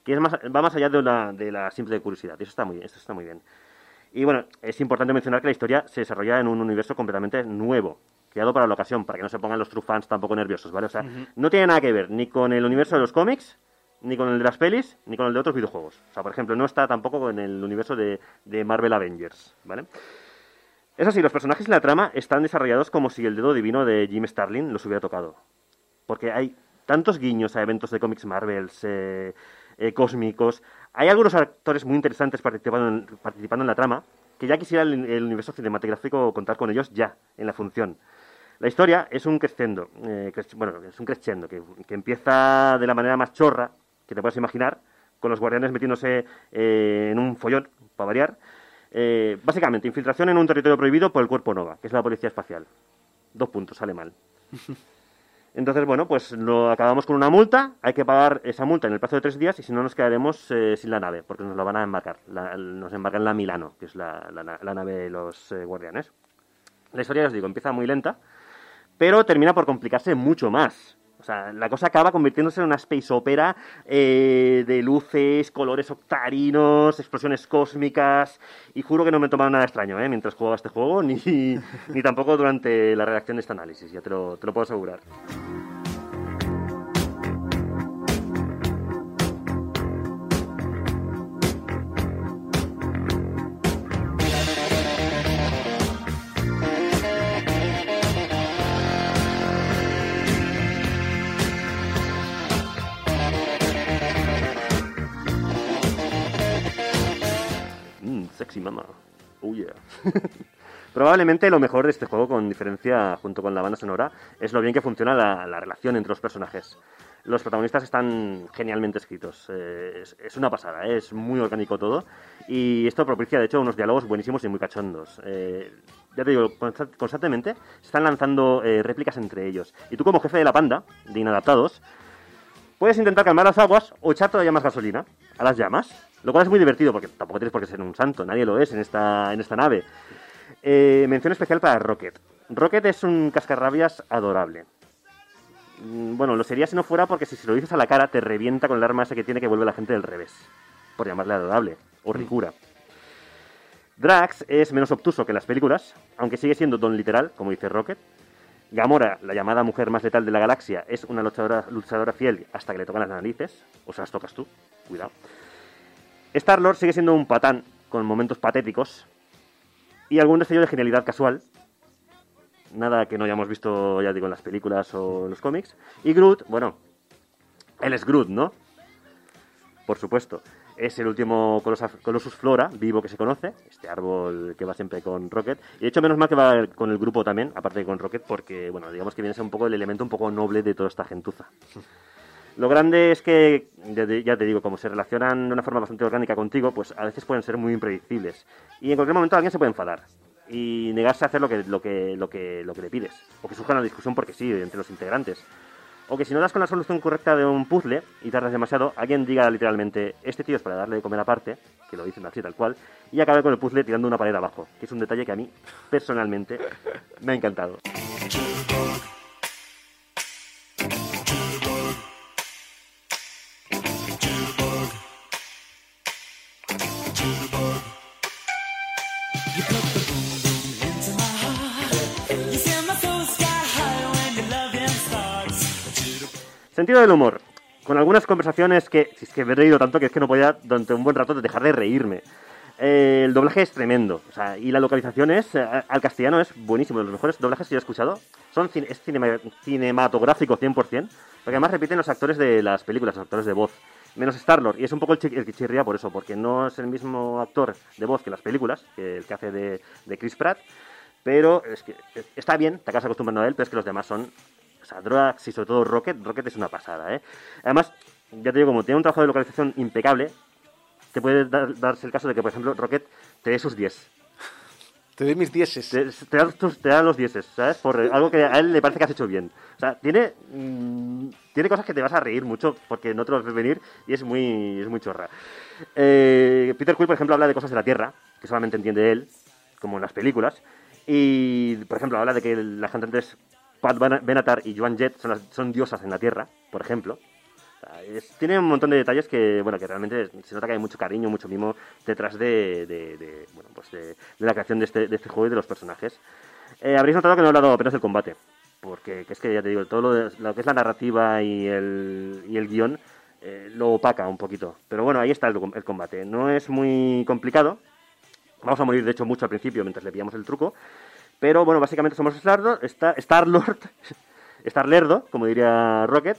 que es más, va más allá de la, de la simple curiosidad. Y eso está muy, eso está muy bien. Y bueno, es importante mencionar que la historia se desarrolla en un universo completamente nuevo, creado para la ocasión, para que no se pongan los true fans tampoco nerviosos, ¿vale? O sea, no tiene nada que ver ni con el universo de los cómics, ni con el de las pelis, ni con el de otros videojuegos. O sea, por ejemplo, no está tampoco en el universo de, de Marvel Avengers, ¿vale? Eso sí, los personajes y la trama están desarrollados como si el dedo divino de Jim Starlin los hubiera tocado. Porque hay tantos guiños a eventos de cómics Marvels, eh, eh, cósmicos. Hay algunos actores muy interesantes participando en, la trama, que ya quisiera el, el universo cinematográfico contar con ellos ya, en la función. La historia es un crescendo, eh, bueno, es un crescendo que, que empieza de la manera más chorra que te puedes imaginar, con los guardianes metiéndose eh, en un follón, para variar. Eh, básicamente, infiltración en un territorio prohibido por el Cuerpo Nova, que es la policía espacial. Dos puntos, sale mal. Entonces, bueno, pues lo acabamos con una multa. Hay que pagar esa multa en el plazo de tres días y si no nos quedaremos eh, sin la nave, porque nos la van a embarcar. La- nos embarcan la Milano, que es la, la na- la nave de los eh, guardianes. La historia, os digo, empieza muy lenta, pero termina por complicarse mucho más. La cosa acaba convirtiéndose en una space opera eh, de luces, colores octarinos, explosiones cósmicas. Y juro que no me tomaron nada extraño ¿eh? mientras jugaba este juego, ni, ni tampoco durante la redacción de este análisis, ya te lo, te lo puedo asegurar. Probablemente lo mejor de este juego, con diferencia junto con la banda sonora, es lo bien que funciona la, la relación entre los personajes. Los protagonistas están genialmente escritos. eh, es, una pasada, eh, es muy orgánico todo. Y esto propicia, de hecho, unos diálogos buenísimos y muy cachondos. Eh, ya te digo, consta- constantemente se están lanzando réplicas entre ellos. Y tú, como jefe de la panda, de inadaptados, Puedes intentar calmar las aguas o echar todavía más gasolina a las llamas, lo cual es muy divertido porque tampoco tienes por qué ser un santo, nadie lo es en esta, en esta nave. Eh, mención especial para Rocket. Rocket es un cascarrabias adorable. Mm, Bueno, lo sería si no fuera porque si se lo dices a la cara te revienta con el arma esa que tiene que vuelve la gente del revés. Por llamarle adorable. O ricura. Drax es menos obtuso que las películas, aunque sigue siendo don literal, como dice Rocket. Gamora, la llamada mujer más letal de la galaxia, es una luchadora, luchadora fiel hasta que le tocan las narices. O se las tocas tú. Cuidado. Star-Lord sigue siendo un patán con momentos patéticos y algún destello de genialidad casual. Nada que no hayamos visto, ya digo, en las películas o en los cómics. Y Groot, bueno, él es Groot, ¿no? Por supuesto. Es el último Colossus Flora vivo que se conoce, este árbol que va siempre con Rocket. Y de hecho, menos mal que va con el grupo también, aparte de con Rocket, porque, bueno, digamos que viene a ser un poco el elemento un poco noble de toda esta gentuza. Lo grande es que, ya te digo, como se relacionan de una forma bastante orgánica contigo, pues a veces pueden ser muy impredecibles. Y en cualquier momento alguien se puede enfadar y negarse a hacer lo que, lo que, lo que, lo que le pides. O que surja una discusión porque sí, entre los integrantes. O que si no das con la solución correcta de un puzzle y tardas demasiado, alguien diga literalmente, este tío es para darle de comer aparte, que lo dicen así tal cual, y acabe con el puzzle tirando una pared abajo, que es un detalle que a mí, personalmente, me ha encantado. Sentido del humor. Con algunas conversaciones que, es que me he reído tanto que es que no podía durante un buen rato dejar de reírme. Eh, el doblaje es tremendo. O sea, y la localización es, eh, al castellano es buenísimo. Los mejores doblajes que yo he escuchado. Son, cin- es cinema- cinematográfico 100%. Porque además repiten los actores de las películas, los actores de voz. Menos Star-Lord. Y es un poco el, el que chirría por eso. Porque no es el mismo actor de voz que las películas. Que el que hace de, de Chris Pratt. Pero es que está bien, te acabas acostumbrando a él, pero es que los demás son sea, Drax y sobre todo Rocket, Rocket es una pasada, ¿eh? Además, ya te digo, como tiene un trabajo de localización impecable, te puede dar- darse el caso de que, por ejemplo, Rocket te dé sus 10. Te doy mis dieces. Te, te da, tus- te da los 10, ¿sabes? Por algo que a él le parece que has hecho bien. O sea, tiene, mm, tiene cosas que te vas a reír mucho porque no te los ves venir y es muy, es muy chorra. Eh, Peter Quill, por ejemplo, habla de cosas de la Tierra, que solamente entiende él, como en las películas. Y, por ejemplo, habla de que las cantantes Pat Bena- Benatar y Joan Jett son, las- son diosas en la Tierra, por ejemplo. Es- tiene un montón de detalles que, bueno, que realmente se nota que hay mucho cariño, mucho mimo detrás de, de- de, bueno, pues de, de la creación de este, de este juego y de los personajes. Eh, habréis notado que no he hablado apenas del combate, porque que es que ya te digo, todo lo, lo que es la narrativa y el, y el guion eh, lo opaca un poquito. Pero bueno, ahí está el, el combate. No es muy complicado. Vamos a morir, de hecho, mucho al principio mientras le pillamos el truco. Pero bueno, básicamente somos Star-Lord, Star- Star-Lord, Star-Lerdo, como diría Rocket.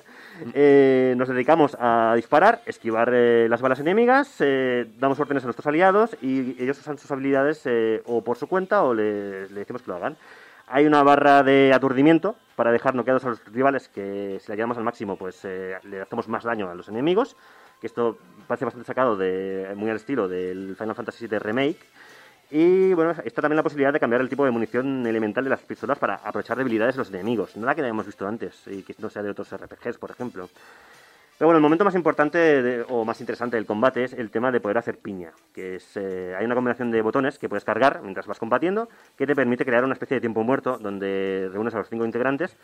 Eh, nos dedicamos a disparar, esquivar eh, las balas enemigas, eh, damos órdenes a nuestros aliados y ellos usan sus habilidades eh, o por su cuenta o le, le decimos que lo hagan. Hay una barra de aturdimiento para dejar noqueados a los rivales que si la llevamos al máximo pues le hacemos más daño a los enemigos. Que esto parece bastante sacado de muy al estilo del Final Fantasy VII Remake. Y bueno, está también la posibilidad de cambiar el tipo de munición elemental de las pistolas para aprovechar debilidades de los enemigos. Nada que no hayamos visto antes y que no sea de otros RPGs, por ejemplo. Pero bueno, el momento más importante de- o más interesante del combate es el tema de poder hacer piña, que es eh, hay una combinación de botones que puedes cargar mientras vas combatiendo que te permite crear una especie de tiempo muerto donde reúnes a los cinco integrantes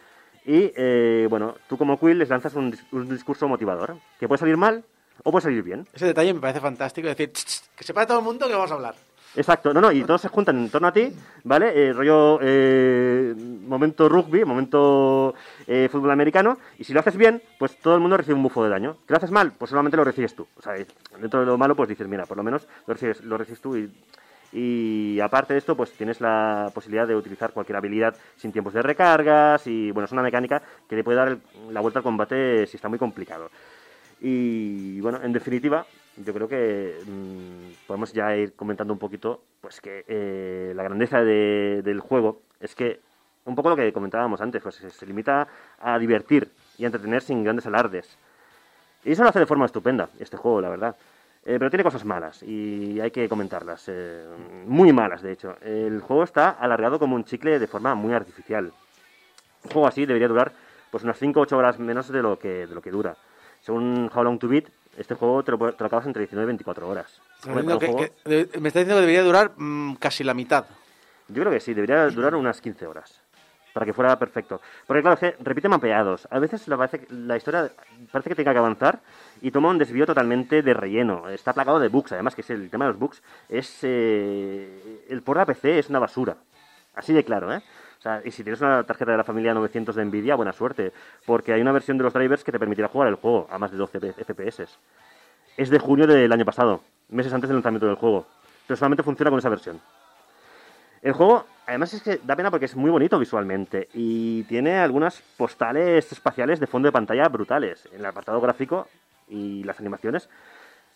y eh, bueno, tú como Quill les lanzas un, un discurso motivador que puede salir mal o puede salir bien. Ese detalle me parece fantástico. Decir, "Ch, ch, que sepa todo el mundo que vamos a hablar. Exacto, no, no, y todos se juntan en torno a ti, ¿vale? Eh, rollo eh, momento rugby, momento eh, fútbol americano, y si lo haces bien, pues todo el mundo recibe un bufo de daño. Si lo haces mal, pues solamente lo recibes tú. O sea, dentro de lo malo, pues dices, mira, por lo menos lo recibes, lo recibes tú y, y aparte de esto, pues tienes la posibilidad de utilizar cualquier habilidad sin tiempos de recargas y, bueno, es una mecánica que te puede dar la vuelta al combate si está muy complicado. Y bueno, en definitiva, yo creo que mm, podemos ya ir comentando un poquito, pues que eh, la grandeza de- del juego es que, un poco lo que comentábamos antes, pues se, limita a divertir y entretener sin grandes alardes. Y eso lo hace de forma estupenda, este juego, la verdad. Eh, pero tiene cosas malas y hay que comentarlas. eh, muy malas, de hecho. El juego está alargado como un chicle de forma muy artificial. Un juego así debería durar pues unas 5 o 8 horas menos de lo que, de lo que dura. Según How Long to Beat, este juego te lo, te lo acabas entre 19 y 24 horas. Me está diciendo juego- que- que- me está diciendo que debería durar mm, casi la mitad. Yo creo que sí, debería durar unas 15 horas. Para que fuera perfecto. Porque claro, que repite mapeados. A veces la, parece, la historia parece que tenga que avanzar y toma un desvío totalmente de relleno. Está plagado de bugs, además que es el tema de los bugs. Es eh, el por la PC es una basura. Así de claro, ¿eh? O sea, y si tienes una tarjeta de la familia 900 de Nvidia, buena suerte. Porque hay una versión de los drivers que te permitirá jugar el juego a más de 12 FPS. Es de junio del año pasado, meses antes del lanzamiento del juego. Pero solamente funciona con esa versión. El juego, además es que da pena porque es muy bonito visualmente y tiene algunas postales espaciales de fondo de pantalla brutales. En el apartado gráfico y las animaciones,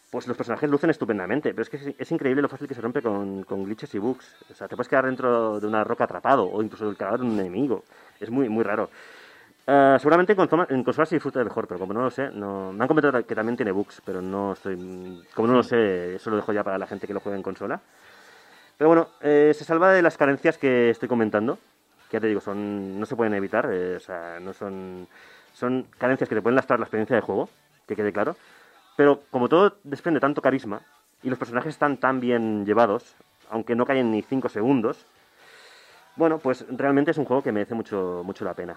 pues los personajes lucen estupendamente, pero es que es, increíble lo fácil que se rompe con, glitches y bugs. O sea, te puedes quedar dentro de una roca atrapado o incluso del cadáver de un enemigo. Es muy, muy raro. Eh, seguramente en, en consola se disfruta mejor, pero como no lo sé, no, me han comentado que también tiene bugs, pero no estoy. Como no lo sé, eso lo dejo ya para la gente que lo juega en consola. Pero bueno, eh, se salva de las carencias que estoy comentando, que ya te digo, son no se pueden evitar, eh, o sea, no son, son carencias que te pueden lastrar la experiencia de juego, que quede claro. Pero como todo desprende tanto carisma y los personajes están tan bien llevados, aunque no caen ni 5 segundos, bueno, pues realmente es un juego que merece mucho, mucho la pena.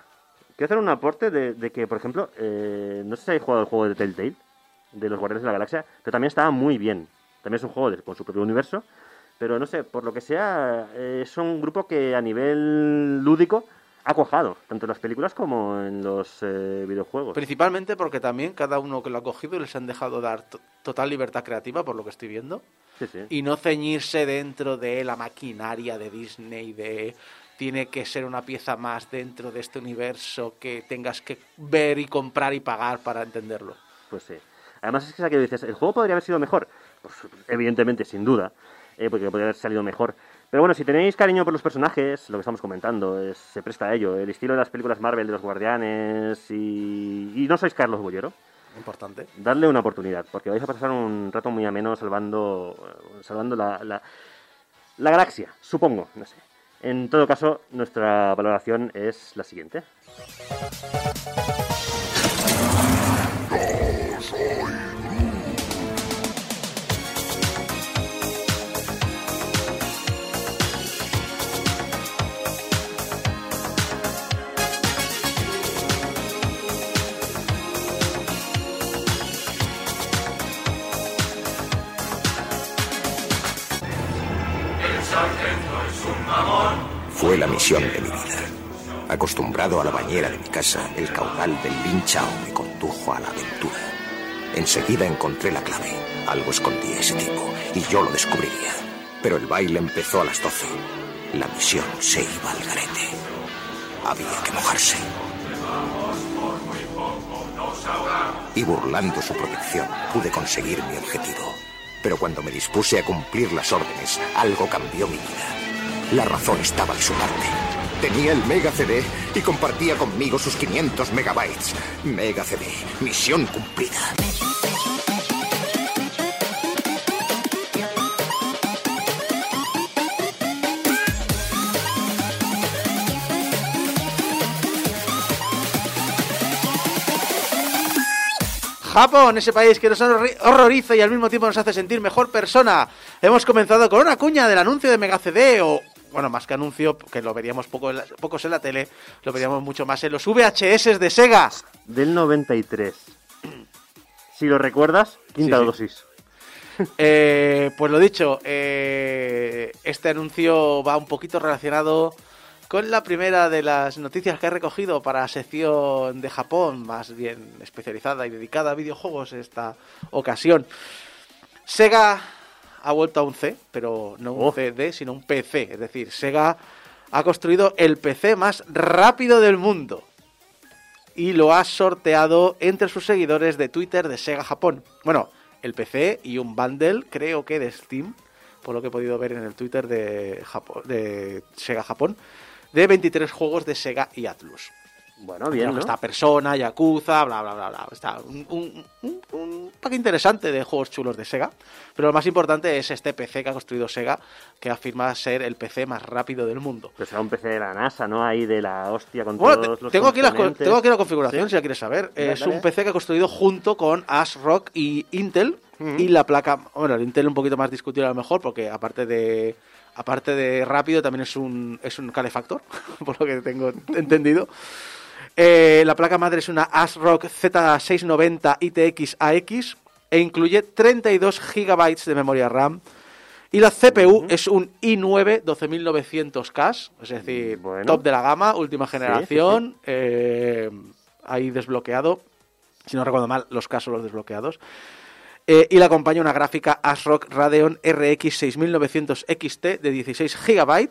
Quiero hacer un aporte de, que, por ejemplo, eh, no sé si habéis jugado el juego de Telltale, de los Guardianes de la Galaxia, pero también estaba muy bien. También es un juego con su propio universo, pero no sé, por lo que sea, eh, es un grupo que a nivel lúdico ha cuajado, tanto en las películas como en los eh, videojuegos. Principalmente porque también cada uno que lo ha cogido les han dejado dar to- total libertad creativa, por lo que estoy viendo. Sí, sí. y no ceñirse dentro de la maquinaria de Disney de tiene que ser una pieza más dentro de este universo que tengas que ver y comprar y pagar para entenderlo. Pues sí. Además es que, que dices, ¿el juego podría haber sido mejor? Pues evidentemente, sin duda, eh, porque podría haber salido mejor. Pero bueno, si tenéis cariño por los personajes, lo que estamos comentando, es- se presta a ello. El estilo de las películas Marvel de los Guardianes y, y no sois Carlos Bollero, Importante. dadle una oportunidad, porque vais a pasar un rato muy ameno salvando, salvando la, la, la galaxia, supongo, no sé. En todo caso, nuestra valoración es la siguiente. Fue la misión de mi vida. Acostumbrado a la bañera de mi casa, el caudal del Lin Chao me condujo a la aventura. Enseguida encontré la clave. Algo escondía ese tipo y yo lo descubriría. Pero el baile empezó a las 12. La misión se iba al garete. Había que mojarse. Y burlando su protección, pude conseguir mi objetivo. Pero cuando me dispuse a cumplir las órdenes, algo cambió mi vida. La razón estaba de su parte. Tenía el Mega CD y compartía conmigo sus 500 megabytes. Mega CD, misión cumplida. Japón, ese país que nos horrori- horroriza y al mismo tiempo nos hace sentir mejor persona. Hemos comenzado con una cuña del anuncio de Mega CD o, bueno, más que anuncio, que lo veríamos poco en la- pocos en la tele, lo veríamos mucho más en los VHS de Sega. Del 93. Si lo recuerdas, quinta Sí, sí. dosis. Eh, pues lo dicho, eh, este anuncio va un poquito relacionado con la primera de las noticias que he recogido para sección de Japón, más bien especializada y dedicada a videojuegos esta ocasión. Sega ha vuelto a un C, pero no un Oh. CD, sino un PC. Es decir, Sega ha construido el PC más rápido del mundo y lo ha sorteado entre sus seguidores de Twitter de Sega Japón. Bueno, el PC y un bundle, creo que de Steam, por lo que he podido ver en el Twitter de, Japo- de Sega Japón, de 23 juegos de Sega y Atlus. Bueno, bien, Bueno, ¿no? Está Persona, Yakuza, bla, bla, bla, bla. Está un, un, un, un pack interesante de juegos chulos de Sega. Pero lo más importante es este PC que ha construido Sega, que afirma ser el PC más rápido del mundo. Pero será un PC de la NASA, ¿no? Ahí de la hostia con Bueno, todos te- los tengo aquí, la, tengo aquí la configuración, ¿Sí? si la quieres saber. Dale, es dale. un PC que ha construido junto con ASRock y Intel, y la placa, bueno, el Intel un poquito más discutible a lo mejor, porque aparte de aparte de rápido también es un es un calefactor, por lo que tengo entendido. Eh, la placa madre es una ASRock Z690 ITX AX e incluye 32 GB de memoria RAM. Y la CPU es un i9 12900K, es decir, Bueno. top de la gama, última generación, eh, ahí desbloqueado, si no recuerdo mal, los casos los desbloqueados. Eh, y le acompaña una gráfica ASRock Radeon RX 6900 XT de 16 GB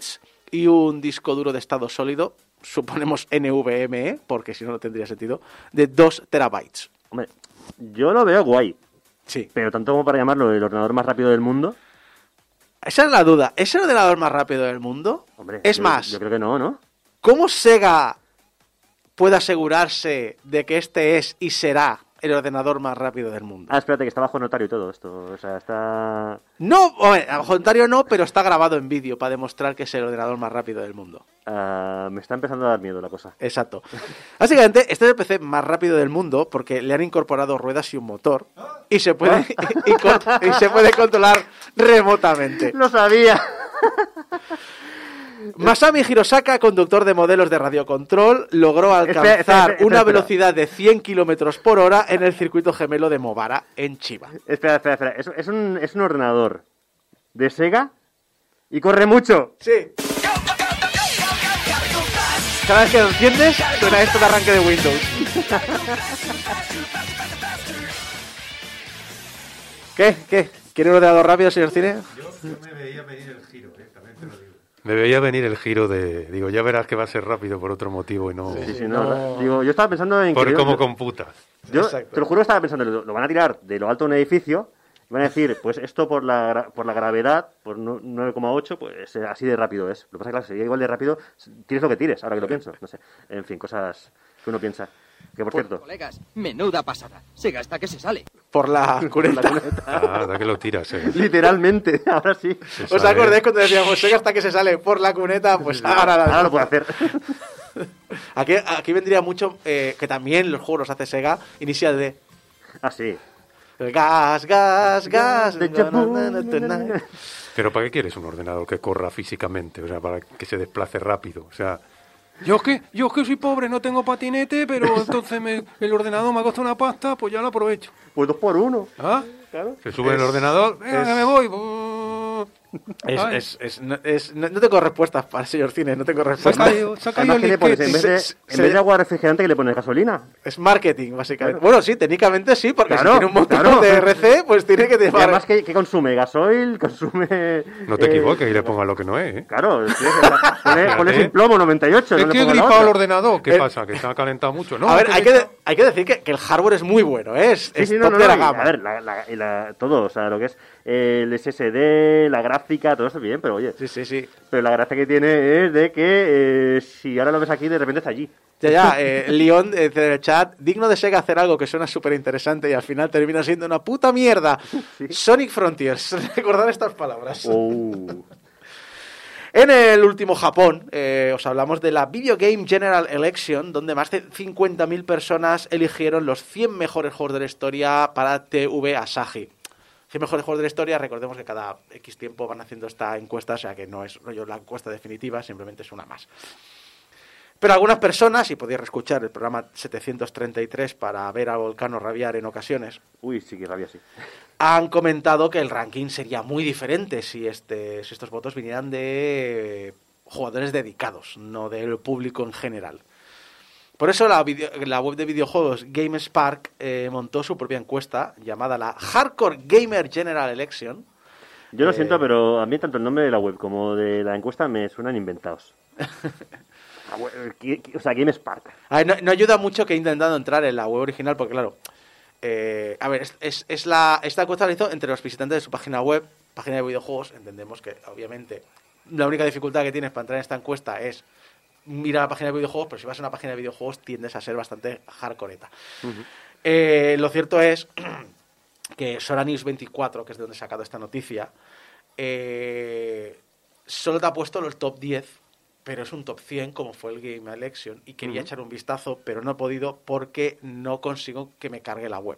y un disco duro de estado sólido, suponemos NVMe, porque si no no tendría sentido, de 2 terabytes. Hombre, yo lo veo guay, Sí. pero tanto como para llamarlo el ordenador más rápido del mundo. Esa es la duda. ¿Es el ordenador más rápido del mundo? Hombre, es yo- más, Yo creo que no, ¿no? ¿cómo Sega puede asegurarse de que este es y será el ordenador más rápido del mundo? Ah, espérate, que está bajo notario y todo esto. O sea, está. No, hombre, al contrario no, pero está grabado en vídeo para demostrar que es el ordenador más rápido del mundo. ah, me está empezando a dar miedo la cosa. Exacto. Básicamente, este es el PC más rápido del mundo porque le han incorporado ruedas y un motor y se puede, y, con- y se puede controlar remotamente. ¡Lo sabía! Masami Hirosaka, conductor de modelos de radiocontrol, logró alcanzar Espera, espera, espera, una espera. velocidad de 100 kilómetros por hora en el circuito gemelo de Mobara, en Chiba. espera, espera, espera. Es, es un, es un ordenador de Sega y corre mucho. Sí. Cada vez que lo enciendes, suena esto de arranque de Windows. ¿Qué? ¿Qué? ¿Quiere un ordenador rápido, señor Cine? me veía venir el giro, eh, también te lo digo. Me veía venir el giro de. Digo, ya verás que va a ser rápido por otro motivo y no. Sí, sí, no. Digo, yo estaba pensando en. por que cómo yo- computas. Yo, Exacto. te lo juro, estaba pensando, lo, lo van a tirar de lo alto de un edificio. y Van a decir, pues esto por la, por la gravedad, por no- 9,8, pues eh, así de rápido es. Lo que pasa es que claro, sería igual de rápido, s- tires lo que tires, ahora que lo pienso. No sé. En fin, cosas que uno piensa. Que por cierto, Colegas, menuda pasada. Se gasta que se sale. Por la cuneta. Ah, da que lo tiras, eh. literalmente, ahora sí. Se ¿Os acordáis cuando decíamos Sega hasta que se sale por la cuneta? Pues ahora, la- Ahora lo puedo hacer. Aquí, aquí vendría mucho eh, que también los juegos los hace Sega, Initial D. Ah, sí. Gas, gas, gas. De. Pero ¿para qué quieres un ordenador que corra físicamente? O sea, para que se desplace rápido. O sea, yo es que, yo es que soy pobre, no tengo patinete, pero entonces me- el ordenador me ha costado una pasta, pues ya lo aprovecho. Pues dos por uno. ¿Ah? Claro. Se sube el ordenador, venga, es- que me voy. Es, es- es- no, es- no- tengo respuestas para el señor Cine, no tengo respuestas. caído, se ha caído Además, el ¿qué le pones? En vez de, Se- en se- vez de agua refrigerante, que le pones gasolina? Es marketing, básicamente. Bueno, sí, técnicamente sí, porque Claro, si tiene un motor claro. de RC, pues tiene que llevar... además, ¿qué, qué consume? ¿Gasoil? ¿Consume...? No te eh, equivoques y le pongas lo que no es, ¿eh? Claro, es que- pone, Fíjate. pone sin plomo 98. Es no le que he gripado el ordenador. ¿Qué Eh, pasa? ¿Que se ha calentado mucho? No, a ver, que hay que, hay que decir que, que el hardware es muy bueno, ¿eh? es, Sí, es sí, no, top no, de la gama. A ver, la, la- la- todo, o sea, lo que es el SSD, la gráfica, todo eso bien, pero oye, Sí, sí, sí. pero la gracia que tiene es de que eh, si ahora lo ves aquí, de repente está allí. Ya, ya, eh, Leon eh, en el chat, digno de Sega hacer algo que suena súper interesante y al final termina siendo una puta mierda. Sonic Frontiers, recordad estas palabras. Oh. En el último Japón, eh, os hablamos de la Video Game General Election, donde más de 50.000 personas eligieron los 100 mejores juegos de la historia para TV Asahi. 100 mejores juegos de la historia, recordemos que cada X tiempo van haciendo esta encuesta, o sea que no es rollo la encuesta definitiva, simplemente es una más. Pero algunas personas, y podéis escuchar el programa 733 para ver a Volcano rabiar en ocasiones, Uy, sí que rabia, sí. han comentado que el ranking sería muy diferente si, este, si estos votos vinieran de jugadores dedicados, no del público en general. Por eso la, video- la web de videojuegos GameSpark eh, montó su propia encuesta llamada la Hardcore Gamer General Election. Yo lo Eh, siento, pero a mí tanto el nombre de la web como de la encuesta me suenan inventados. Qui- o sea, GameSpark. A ver, no, no ayuda mucho que he intentado entrar en la web original porque, claro, eh, a ver, es, es- es la, esta encuesta la hizo entre los visitantes de su página web, página de videojuegos. Entendemos que, obviamente, la única dificultad que tienes para entrar en esta encuesta es mirar la página de videojuegos, pero si vas a una página de videojuegos tiendes a ser bastante hardcoreta. Eh, lo cierto es que Sora News 24, que es de donde he sacado esta noticia, eh, solo te ha puesto el top 10, pero es un top 100 como fue el Game Election y quería echar un vistazo, pero no he podido porque no consigo que me cargue la web.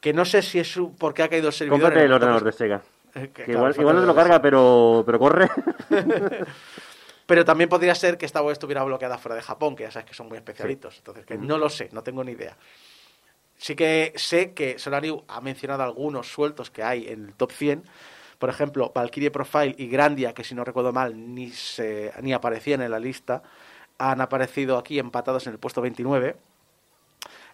que no sé si es un- porque ha caído el servidor. Cómprate el ordenador de Sega. que- eh, que, claro, igual, no te lo carga, pero, pero corre. Pero también podría ser que esta web estuviera bloqueada fuera de Japón, que ya sabes que son muy especialitos. Entonces, que no lo sé, no tengo ni idea. Sí que sé que Solariu ha mencionado algunos sueltos que hay en el top 100. Por ejemplo, Valkyrie Profile y Grandia, que si no recuerdo mal ni, se, ni aparecían en la lista, han aparecido aquí empatados en el puesto 29.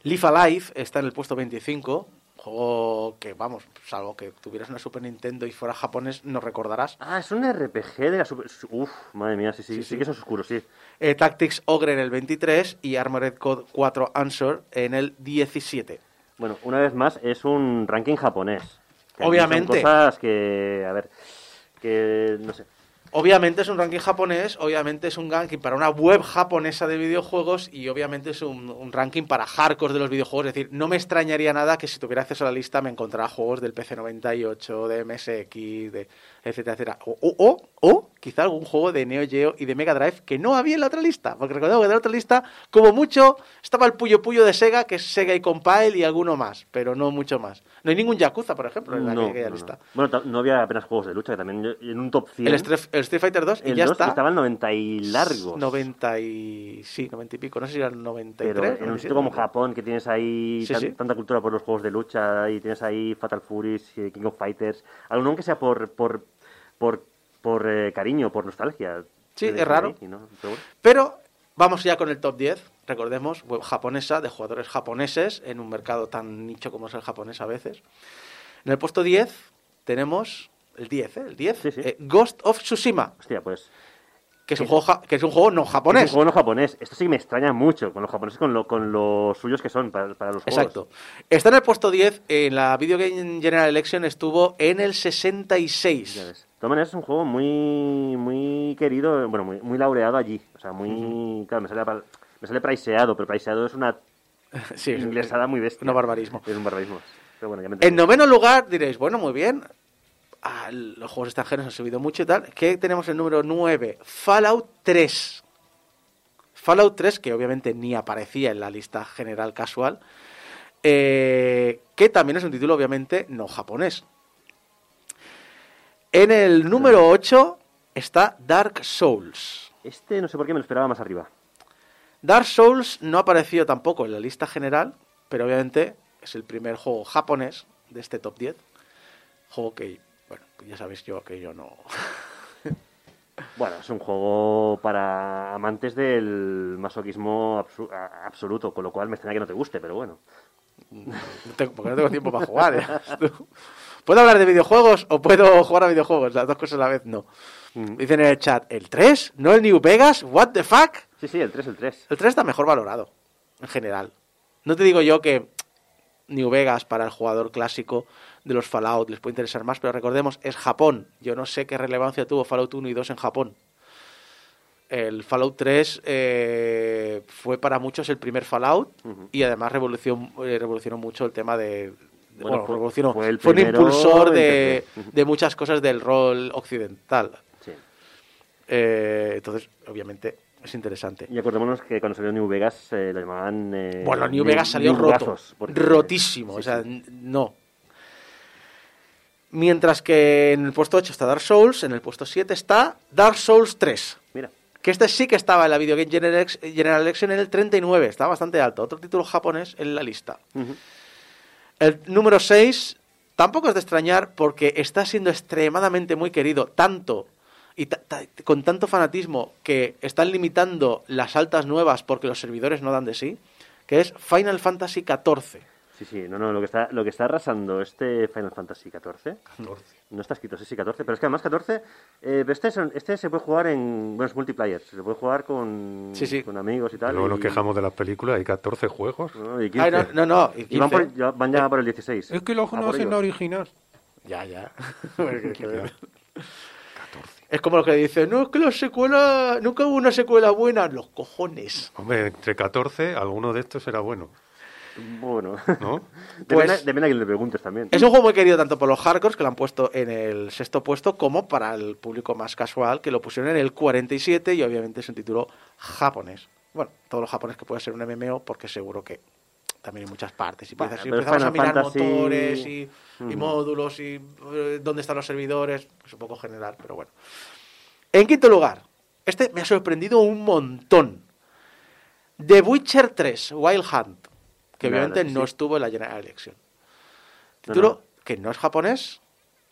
Live Alive está en el puesto 25. Juego que, vamos, salvo que tuvieras una Super Nintendo y fuera japonés, no recordarás. Ah, es un RPG de la Super... Uf, madre mía, sí, sí, sí, Sí, sí. que es oscuro, sí. Eh, Tactics Ogre en el 23 y Armored Code 4 Answer en el 17. Bueno, una vez más, es un ranking japonés. Obviamente. Son cosas que, a ver, que no sé. Obviamente es un ranking japonés, obviamente es un ranking para una web japonesa de videojuegos y obviamente es un, un ranking para hardcore de los videojuegos. Es decir, no me extrañaría nada que si tuviera acceso a la lista me encontrara juegos del PC98, de MSX, de etcétera, etcétera. O, o, o, o quizá algún juego de Neo Geo y de Mega Drive que no había en la otra lista. Porque recordemos que de la otra lista, como mucho, estaba el Puyo Puyo de Sega, que es Sega y Compile y alguno más, pero no mucho más. No hay ningún Yakuza, por ejemplo, en la No, aquella no, lista. no. Bueno, no había apenas juegos de lucha, que también en un top 100. El Street, el Fighter 2 y el ya 2 está. estaba en 90 y largos. 90 y... Sí, 90 y pico. No sé si era el 93. Pero en un 97, sitio como 90. Japón, que tienes ahí Sí, tan- sí. tanta cultura por los juegos de lucha, y tienes ahí Fatal Furies, eh, King of Fighters, alguno aunque sea por por por, por eh, cariño, por nostalgia. Sí, es raro. Pero vamos ya con el top 10. Recordemos, web japonesa de jugadores japoneses en un mercado tan nicho como es el japonés a veces. En el puesto 10 tenemos el 10, ¿eh? El 10. Sí, sí. eh, Ghost of Tsushima, Hostia, pues. que es un juego, que es un juego no Es japonés. un juego no japonés. Esto sí me extraña mucho con los japoneses, con lo, con los suyos que son para, para los juegos. Exacto. Está en el puesto 10. En la Video Game General Election estuvo en el 66. Ya ves. De todas maneras, es un juego muy muy querido, bueno, muy, muy laureado allí. O sea, muy. Claro, me sale, me sale priceado, pero priceado es una Sí, es- inglesada muy bestia. un barbarismo. Es un barbarismo. Pero bueno, ya me En noveno lugar diréis, bueno, muy bien. Ah, los juegos extranjeros han subido mucho y tal. ¿Qué tenemos en número 9? Fallout 3. Fallout 3, que obviamente ni aparecía en la lista general casual. eh, que también es un título, obviamente, no japonés. En el número 8 está Dark Souls. Este no sé por qué me lo esperaba más arriba. Dark Souls no apareció tampoco en la lista general, pero obviamente es el primer juego japonés de este top 10. Juego que, bueno, pues ya sabéis yo que yo no... Bueno, es un juego para amantes del masoquismo absoluto, con lo cual me extraña que no te guste, pero bueno. no tengo- porque no tengo tiempo para jugar. ¿eh? ¿Puedo hablar de videojuegos o puedo jugar a videojuegos? Las dos cosas a la vez no. Mm. Dicen en el chat, ¿el 3? ¿No el New Vegas? ¿What the fuck? Sí, sí, el 3, el 3. El 3 está mejor valorado, en general. No te digo yo que New Vegas para el jugador clásico de los Fallout les puede interesar más, pero recordemos, es Japón. Yo no sé qué relevancia tuvo Fallout 1 y 2 en Japón. El Fallout 3 eh, fue para muchos el primer Fallout y además revolucionó, eh, revolucionó mucho el tema de... Bueno, bueno, fue- revolucionó. fue el Fue un impulsor de, 3D. Ujú. de muchas cosas del rol occidental. Sí. Eh, entonces, obviamente, es interesante. Y acordémonos que cuando salió New Vegas eh, lo llamaban... eh, Bueno, New Vegas salió New roto, porque- rotísimo, Sí, o sea, sí. no. Mientras que en el puesto 8 está Dark Souls, en el puesto 7 está Dark Souls 3. Mira, Que este sí que estaba en la Video Game General General Election en el 39, está bastante alto. Otro título japonés en la lista. El número 6 tampoco es de extrañar porque está siendo extremadamente muy querido, tanto y ta- ta- con tanto fanatismo que están limitando las altas nuevas porque los servidores no dan de sí, que es Final Fantasy XIV. Sí, sí, no, no, lo que está, lo que está arrasando este Final Fantasy XIV, 14. no está escrito, sí, sí, 14, pero es que además 14, eh, pero este, es- este se puede jugar en, bueno, es multiplayer, se puede jugar con, Sí, sí. con amigos y tal. Luego nos y- quejamos de las películas, hay 14 juegos. ¿no? Y Ay, no, 15. no, no, y Y van, 15. por- ya- van ya por el 16. Es que los A no hacen la original. Ya, ya. es como lo que dicen, no, es que la secuela, nunca hubo una secuela buena. Los cojones. Hombre, entre 14, alguno de estos era bueno, Bueno, ¿no? depende, Pues- depende a quien le preguntes también. Es un juego muy querido tanto por los hardcores, que lo han puesto en el sexto puesto, como para el público más casual, que lo pusieron en el 47 y obviamente es un título japonés. Bueno, todos los japoneses que puede ser un MMO, porque seguro que también en muchas partes. Y Bueno, empiezas, y empezamos a mirar Fantasy- motores y, módulos y eh, dónde están los servidores. Es un poco general, pero bueno. En quinto lugar, este me ha sorprendido un montón. The Witcher 3, Wild Hunt, que obviamente no estuvo en la General Election. No, Título no. que no es japonés,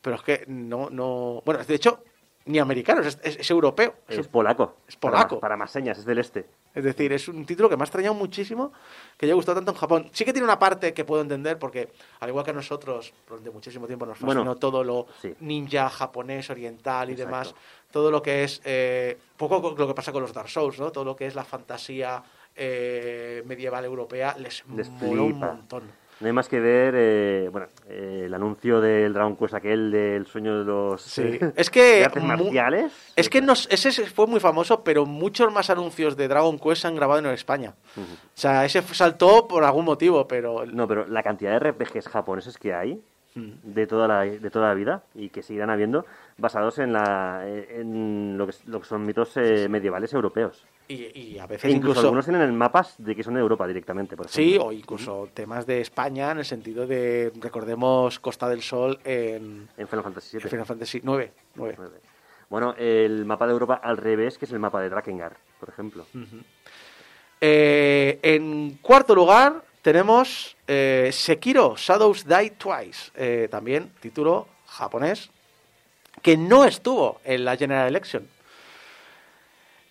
pero es que no, no... Bueno, de hecho, ni americano, es, es- es europeo. Es, polaco. Es polaco. Para, para más señas, es del este. Es decir, es un título que me ha extrañado muchísimo que haya gustado tanto en Japón. Sí que tiene una parte que puedo entender porque, al igual que a nosotros, durante muchísimo tiempo nos fascinó Bueno, todo lo sí. ninja, japonés, oriental y Exacto. demás. Todo lo que es, eh, poco co- lo que pasa con los Dark Souls, ¿no? Todo lo que es la fantasía eh, medieval europea les, Les moló un montón. No hay más que ver, eh, bueno, eh, el anuncio del Dragon Quest aquel del sueño de los Sí. eh, Es que de artes marciales. Es que nos- ese fue muy famoso, pero muchos más anuncios de Dragon Quest se han grabado en España. O sea, ese saltó por algún motivo, pero No, pero la cantidad de RPGs japoneses que hay. De toda la, de toda la vida y que seguirán habiendo basados en la en lo que, lo que son mitos eh, medievales europeos. y, y a E veces incluso, incluso, algunos tienen mapas de que son de Europa directamente, por sí, o incluso temas de España en el sentido de recordemos Costa del Sol en, En Final Fantasy en VII. Final Fantasy 9, Nueve. Bueno, el mapa de Europa al revés, que es el mapa de Drakengard, por ejemplo. Eh, en cuarto lugar tenemos eh, Sekiro Shadows Die Twice, eh, también título japonés, que no estuvo en la General Election.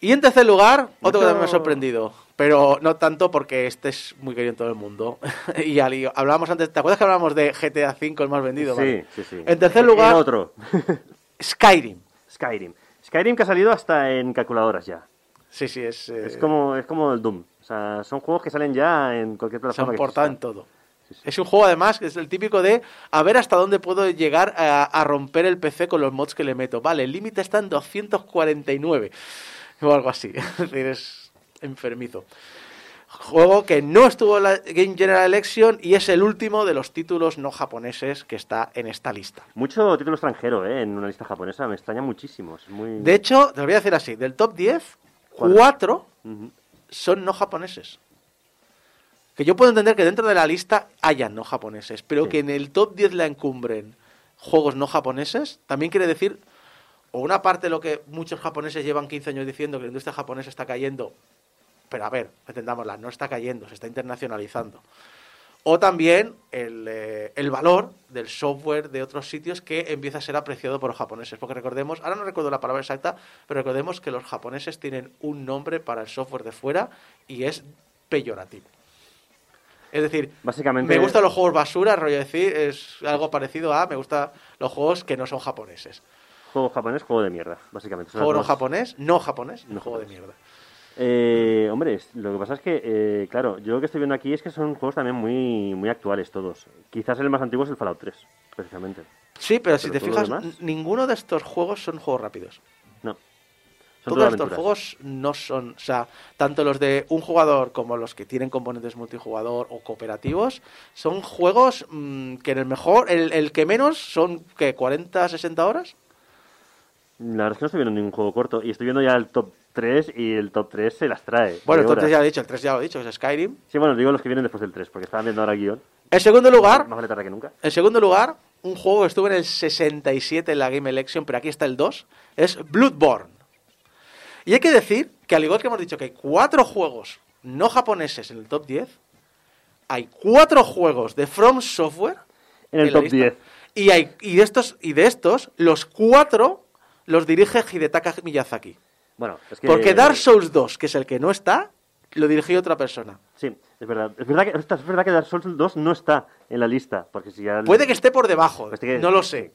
Y en tercer lugar, otro que también me ha sorprendido, pero no tanto porque este es muy querido en todo el mundo. y hablábamos antes, ¿te acuerdas que hablábamos de GTA V, el más vendido? Sí, Vale. sí, sí. En tercer lugar, otro. Skyrim. Skyrim. Skyrim que ha salido hasta en calculadoras ya. Sí, sí, es, eh, Es como, es como el Doom. Sea, son juegos que salen ya en cualquier se han plataforma. portado en todo. Sí, sí. Es un juego además que es el típico de a ver hasta dónde puedo llegar a, a romper el PC con los mods que le meto. Vale, el límite está en 249 o algo así. Es decir, es enfermizo. Juego que no estuvo en la Game General Election y es el último de los títulos no japoneses que está en esta lista. Mucho título extranjero, ¿eh? En una lista japonesa me extraña muchísimo. Es muy... De hecho, te lo voy a decir así, del top 10, ¿Cuál? 4 Ujú. Son no japoneses. Que yo puedo entender que dentro de la lista haya no japoneses, pero Sí. que en el top 10 la encumbren juegos no japoneses, también quiere decir, o una parte de lo que muchos japoneses llevan 15 años diciendo que la industria japonesa está cayendo, pero a ver, entendámosla, no está cayendo, se está internacionalizando. O también el, eh, el valor del software de otros sitios que empieza a ser apreciado por los japoneses. Porque recordemos, ahora no recuerdo la palabra exacta, pero recordemos que los japoneses tienen un nombre para el software de fuera y es peyorativo. Es decir, Básicamente- me gustan los juegos basura, rollo decir, es algo parecido a me gustan los juegos que no son japoneses. Juego japonés, juego de mierda, básicamente. Juego no japonés, no japonés, No juego de mierda. Eh, hombre, lo que pasa es que, eh, claro, yo lo que estoy viendo aquí es que son juegos también muy, muy actuales todos. Quizás el más antiguo es el Fallout 3, precisamente. Sí, pero si te fijas, demás- ninguno de estos juegos son juegos rápidos. No. Son Todos estos juegos no son, o sea, tanto los de un jugador como los que tienen componentes multijugador o cooperativos, son juegos mm, que en el mejor, el, el que menos son, que 40, 60 horas. La verdad es que no estoy viendo ningún juego corto. Y estoy viendo ya el top 3 y el top 3 se las trae. Bueno, de entonces horas. ya lo he dicho, el 3 ya lo he dicho, es Skyrim. Sí, bueno, digo los que vienen después del 3, porque estaban viendo ahora el guion. En segundo lugar, Más vale tarde que nunca. en segundo lugar, un juego que estuvo en el 67 en la Game Election, pero aquí está el 2, es Bloodborne. Y hay que decir que al igual que hemos dicho que hay cuatro juegos no japoneses en el top 10, hay cuatro juegos de From Software En el la top lista. 10. Y, hay, y, de estos, y de estos, los cuatro los dirige Hidetaka Miyazaki. Bueno, es que... Porque Dark Souls 2, que es el que no está, lo dirigió otra persona. Sí, es verdad. Es verdad, que, ostras, es verdad que Dark Souls 2 no está en la lista. Porque si ya... Puede que esté por debajo, Pues que- no lo sé.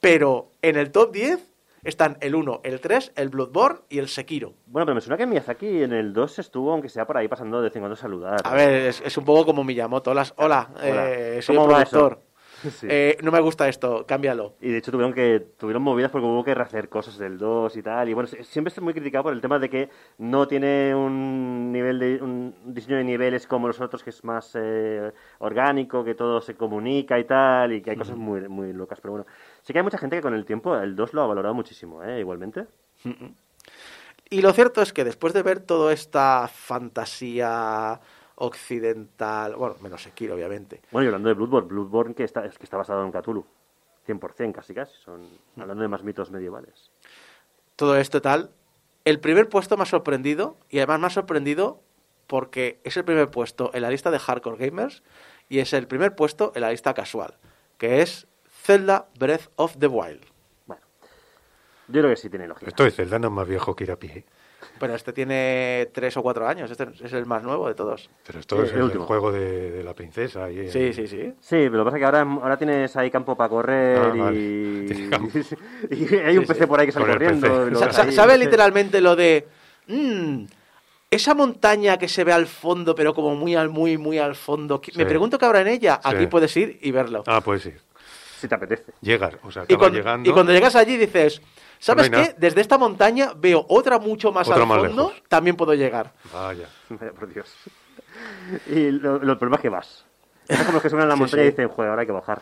Pero en el top 10 están el 1, el 3, el Bloodborne y el Sekiro. Bueno, pero me suena que Miyazaki en el 2 estuvo, aunque sea por ahí pasando de vez en cuando a saludar. A ver, es, es un poco como Miyamoto. Hola, hola, Hola. eh, soy el ¿Cómo va productor. Sí. Eh, no me gusta esto, cámbialo. Y de hecho tuvieron que tuvieron movidas porque hubo que rehacer cosas del 2 y tal. Y bueno, siempre estoy muy criticado por el tema de que no tiene un nivel de un diseño de niveles como los otros, que es más eh, orgánico, que todo se comunica y tal, y que hay cosas muy, muy locas. Pero bueno, sí que hay mucha gente que con el tiempo el 2 lo ha valorado muchísimo, ¿eh? Igualmente. Y lo cierto es que después de ver toda esta fantasía occidental, bueno, menos Sekiro, obviamente. Bueno, y hablando de Bloodborne, Bloodborne que está, es que está basado en Cthulhu. 100% casi casi. Son, hablando de más mitos medievales. todo esto tal. El primer puesto me ha sorprendido y además me ha sorprendido porque es el primer puesto en la lista de hardcore gamers y es el primer puesto en la lista casual, que es Zelda Breath of the Wild. Bueno, yo creo que sí tiene lógica. Esto de Zelda no es más viejo que ir a pie. Bueno, este tiene tres o cuatro años, este es el más nuevo de todos. Pero esto Sí, es el el, último. juego de, de la princesa. Y, Sí, sí, sí. Sí, pero lo que pasa es que ahora, ahora tienes ahí campo para correr Ah, vale. y... Tienes campo. y hay un Sí, PC sí. por ahí que sale corriendo. Lo ahí. ¿Sabe literalmente lo de... "Mm, esa montaña que se ve al fondo, pero como muy al muy, muy al fondo. Me pregunto qué habrá en ella. Sí. Aquí puedes ir y verlo. Ah, pues sí. Si te apetece. Llegas, o sea, y, acabas cuando, llegando. y cuando llegas allí dices, ¿sabes No qué? nada. Desde esta montaña veo otra mucho más Otra al más fondo, lejos. también puedo llegar. Vaya. Vaya, por Dios. Y lo, lo- el problema es que vas. Es como los que suben a la Sí, montaña sí. y dicen, joder, ahora hay que bajar.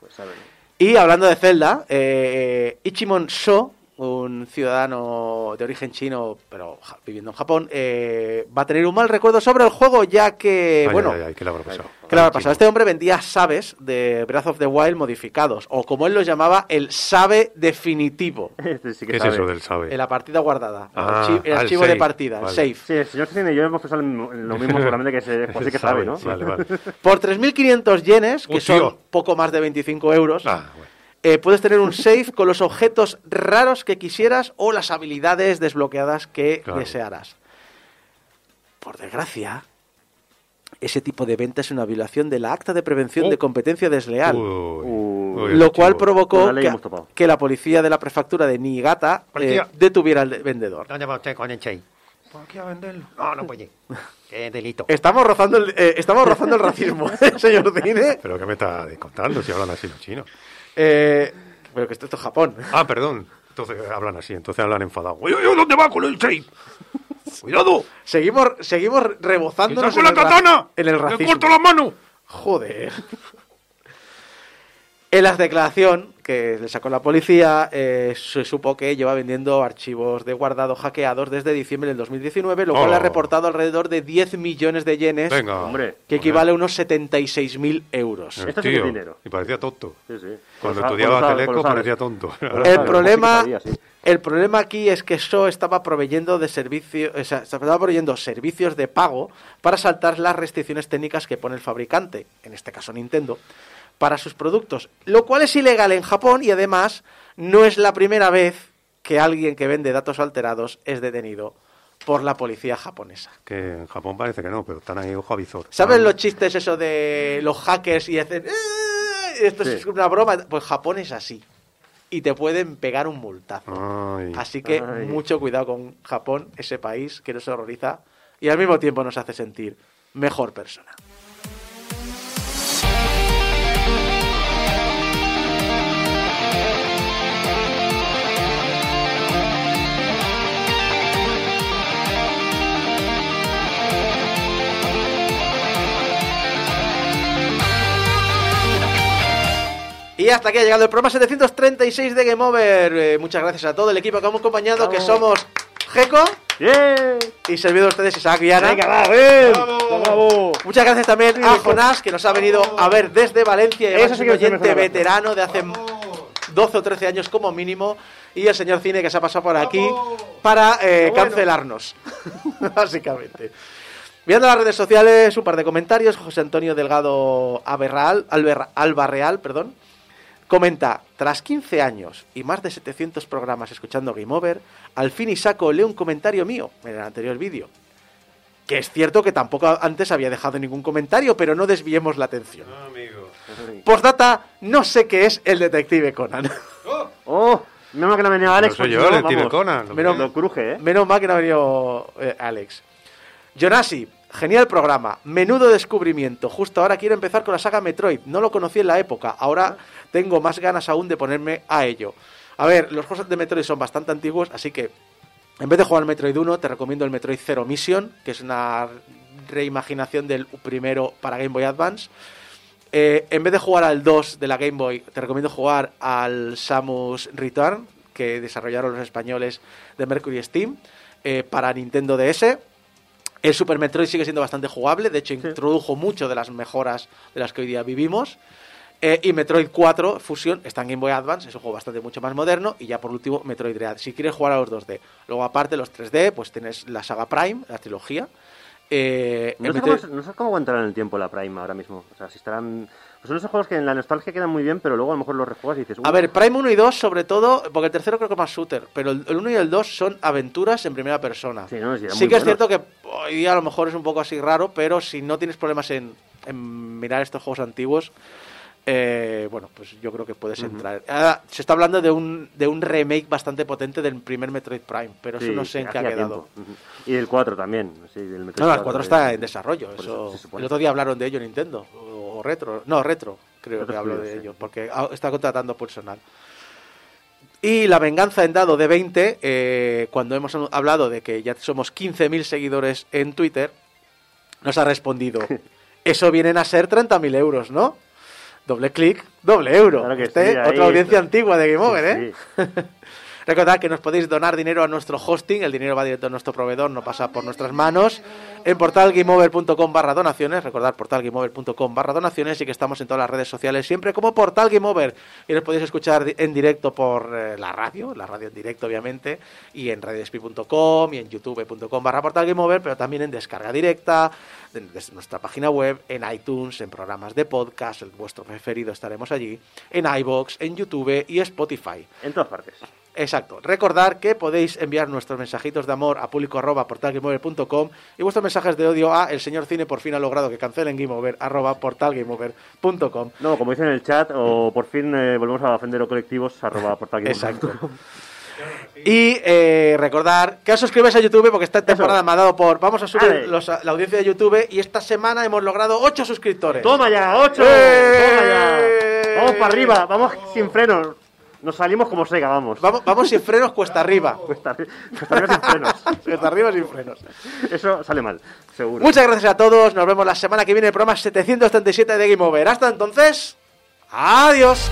Pues saben. Y hablando de Zelda, eh, Ichimon Sho, un ciudadano de origen chino, pero ja- viviendo en Japón, eh, va a tener un mal recuerdo sobre el juego, ya que, Ay, bueno, ay, ay, ¿qué le habrá pasado? ¿Qué le habrá Ay, pasado? chico. Este hombre vendía sabes de Breath of the Wild modificados, o como él los llamaba, el sabe definitivo Este sí que ¿Qué es eso del sabe? en la partida guardada, el Ah, archi- el ah, el archivo de partida, el save. Sí, el señor Cine y yo hemos pensado en lo mismo, solamente que se, pues sí que sabe, ¿no? Vale, vale. Por 3.500 yenes, que son poco más de 25 euros, Ah, bueno. Eh, puedes tener un save con los objetos raros que quisieras o las habilidades desbloqueadas que Claro. desearas. Por desgracia, ese tipo de venta es una violación de la acta de prevención Oh. de competencia desleal. Uy, uy, lo el cual chivo. provocó la que, la policía de la prefectura de Niigata eh, detuviera al de- vendedor. ¿Dónde va usted con el? Pues aquí a venderlo. No, no puede. Qué delito. Estamos rozando el, eh, estamos rozando el racismo, ¿eh, señor Cine. ¿Pero qué me está contando si hablan así los chinos? Eh, pero que esto, esto es Japón. Ah, perdón. Entonces hablan así, entonces hablan enfadados. Oye, oye, ¿dónde va con el chey? ¡Cuidado! Seguimos, seguimos ¡Que rebozándonos saco en la katana! en el ¡Le racismo. corto la mano! Joder. En la declaración que le sacó la policía, eh, se supo que lleva vendiendo archivos de guardado hackeados desde diciembre del 2019, lo cual Oh. ha reportado alrededor de 10 millones de yenes, Venga. Hombre. que equivale a unos 76.000 euros. El Esto es dinero. Y parecía tonto. Sí, sí. Cuando los- estudiaba los- Teleco parecía tonto. El problema, el problema aquí es que SO estaba proveyendo de servicio, o sea, estaba proveyendo servicios de pago para saltar las restricciones técnicas que pone el fabricante, en este caso Nintendo, para sus productos, lo cual es ilegal en Japón y además no es la primera vez que alguien que vende datos alterados es detenido por la policía japonesa. Que en Japón parece que no, pero están ahí ojo a visor. ¿Saben Están- los chistes eso de los hackers y hacen... "Eh", Esto es una broma. Pues Japón es así. Y te pueden pegar un multazo. Ay. Así que Ay. mucho cuidado con Japón, ese país que nos horroriza y al mismo tiempo nos hace sentir mejor persona. Y hasta aquí ha llegado el programa 736 de Game Over. Eh, muchas gracias a todo el equipo que hemos acompañado, que somos Geco y servidor de ustedes Isaac Viana. ¡Venga, va! ¡Bravo! Muchas gracias también a Jonás, que nos ha venido a ver desde Valencia. Y es un oyente veterano de hace 12 o 13 años como mínimo. Y el señor Cine que se ha pasado por aquí para eh, cancelarnos, básicamente. Viendo las redes sociales, un par de comentarios. José Antonio Delgado Aberral, Alber- Albarreal, perdón, comenta, tras 15 años y más de 700 programas escuchando Game Over, al fin y saco leo un comentario mío en el anterior vídeo. Que es cierto que tampoco antes había dejado ningún comentario, pero no desviemos la atención. Postdata, no sé qué es el detective Conan. ¡Oh! Menos mal que no ha venido Alex. No soy yo, no, el vamos, Conan. lo Menos- Lo cruje, ¿eh? Menos mal que no ha venido eh, Alex. Jonasi, genial programa, menudo descubrimiento. Justo ahora quiero empezar con la saga Metroid. No lo conocí en la época, ahora tengo más ganas aún de ponerme a ello. A ver, los juegos de Metroid son bastante antiguos, así que en vez de jugar al Metroid 1, te recomiendo el Metroid Zero Mission, que es una reimaginación del primero para Game Boy Advance. Eh, en vez de jugar al 2 de la Game Boy, te recomiendo jugar al Samus Return, que desarrollaron los españoles de Mercury Steam, eh, para Nintendo DS. El Super Metroid sigue siendo bastante jugable, de hecho introdujo mucho de las mejoras de las que hoy día vivimos. Eh, y Metroid 4 Fusion está en Game Boy Advance, es un juego bastante mucho más moderno. Y ya por último, Metroid Dread. Si quieres jugar a los 2D. Luego, aparte, los 3D, pues tienes la saga Prime, la trilogía. Eh, No sé, Metroid- cómo, no sé cómo aguantarán el tiempo la Prime ahora mismo. O sea, si estarán... Pues son esos juegos que en la nostalgia quedan muy bien, pero luego a lo mejor los rejuegas y dices... A "Uh, ver, Prime 1 y 2 sobre todo, porque el tercero creo que es más shooter, pero el, el 1 y el 2 son aventuras en primera persona. Sí, no, sí, sí que es cierto que hoy día a lo mejor es un poco así raro, pero si no tienes problemas en, en mirar estos juegos antiguos, eh, bueno, pues yo creo que puedes entrar. Ah, se está hablando de un, de un remake bastante potente del primer Metroid Prime, pero sí, eso no sé en qué ha quedado. Y el 4 también. Sí, Metroid No, el 4 4 de- está en desarrollo. Eso, supone. el otro día hablaron de ello en Nintendo. O, o retro. No, retro, creo Retro que hablo de sí. ello. Porque está contratando personal. Y la venganza en dado de 20, eh, cuando hemos hablado de que ya somos 15.000 seguidores en Twitter, nos ha respondido: Eso vienen a ser 30.000 euros, ¿no? Doble clic, doble euro. Claro que sí, ahí otra audiencia está. antigua de Game Over, ¿eh? Sí. Recordad que nos podéis donar dinero a nuestro hosting, el dinero va directo a nuestro proveedor, no pasa por nuestras manos. En portalgameover.com barra donaciones, recordad portalgameover.com barra donaciones y que estamos en todas las redes sociales siempre como Portal Game. Y nos podéis escuchar en directo por eh, la radio, la radio en directo obviamente, y en radiospi.com y en youtube.com barra Portal Game Over, pero también en descarga directa, desde nuestra página web, en iTunes, en programas de podcast, vuestro preferido estaremos allí, en iBox, en YouTube y Spotify. En todas partes. Exacto. Recordar que podéis enviar nuestros mensajitos de amor a público arroba portalgameover.com y vuestros mensajes de odio a el señor cine por fin ha logrado que cancelen Gameover arroba portalgameover.com. No, como dice en el chat, o por fin eh, volvemos a Fendero Colectivos, arroba Exacto. Y eh, recordar que os suscribáis a YouTube porque esta temporada me ha dado por... Vamos a subir los- la audiencia de YouTube y esta semana hemos logrado 8 suscriptores. ¡Toma ya! ¡Ocho! ¡Eh! ¡Toma ya! Vamos para arriba, vamos sin frenos. Nos salimos como Sega, vamos. Vamos, vamos sin frenos cuesta arriba. Cuesta, arri- cuesta arriba sin frenos. Cuesta arriba sin frenos. Eso sale mal, seguro. Muchas gracias a todos. Nos vemos la semana que viene en el programa 737 de Game Over. Hasta entonces, adiós.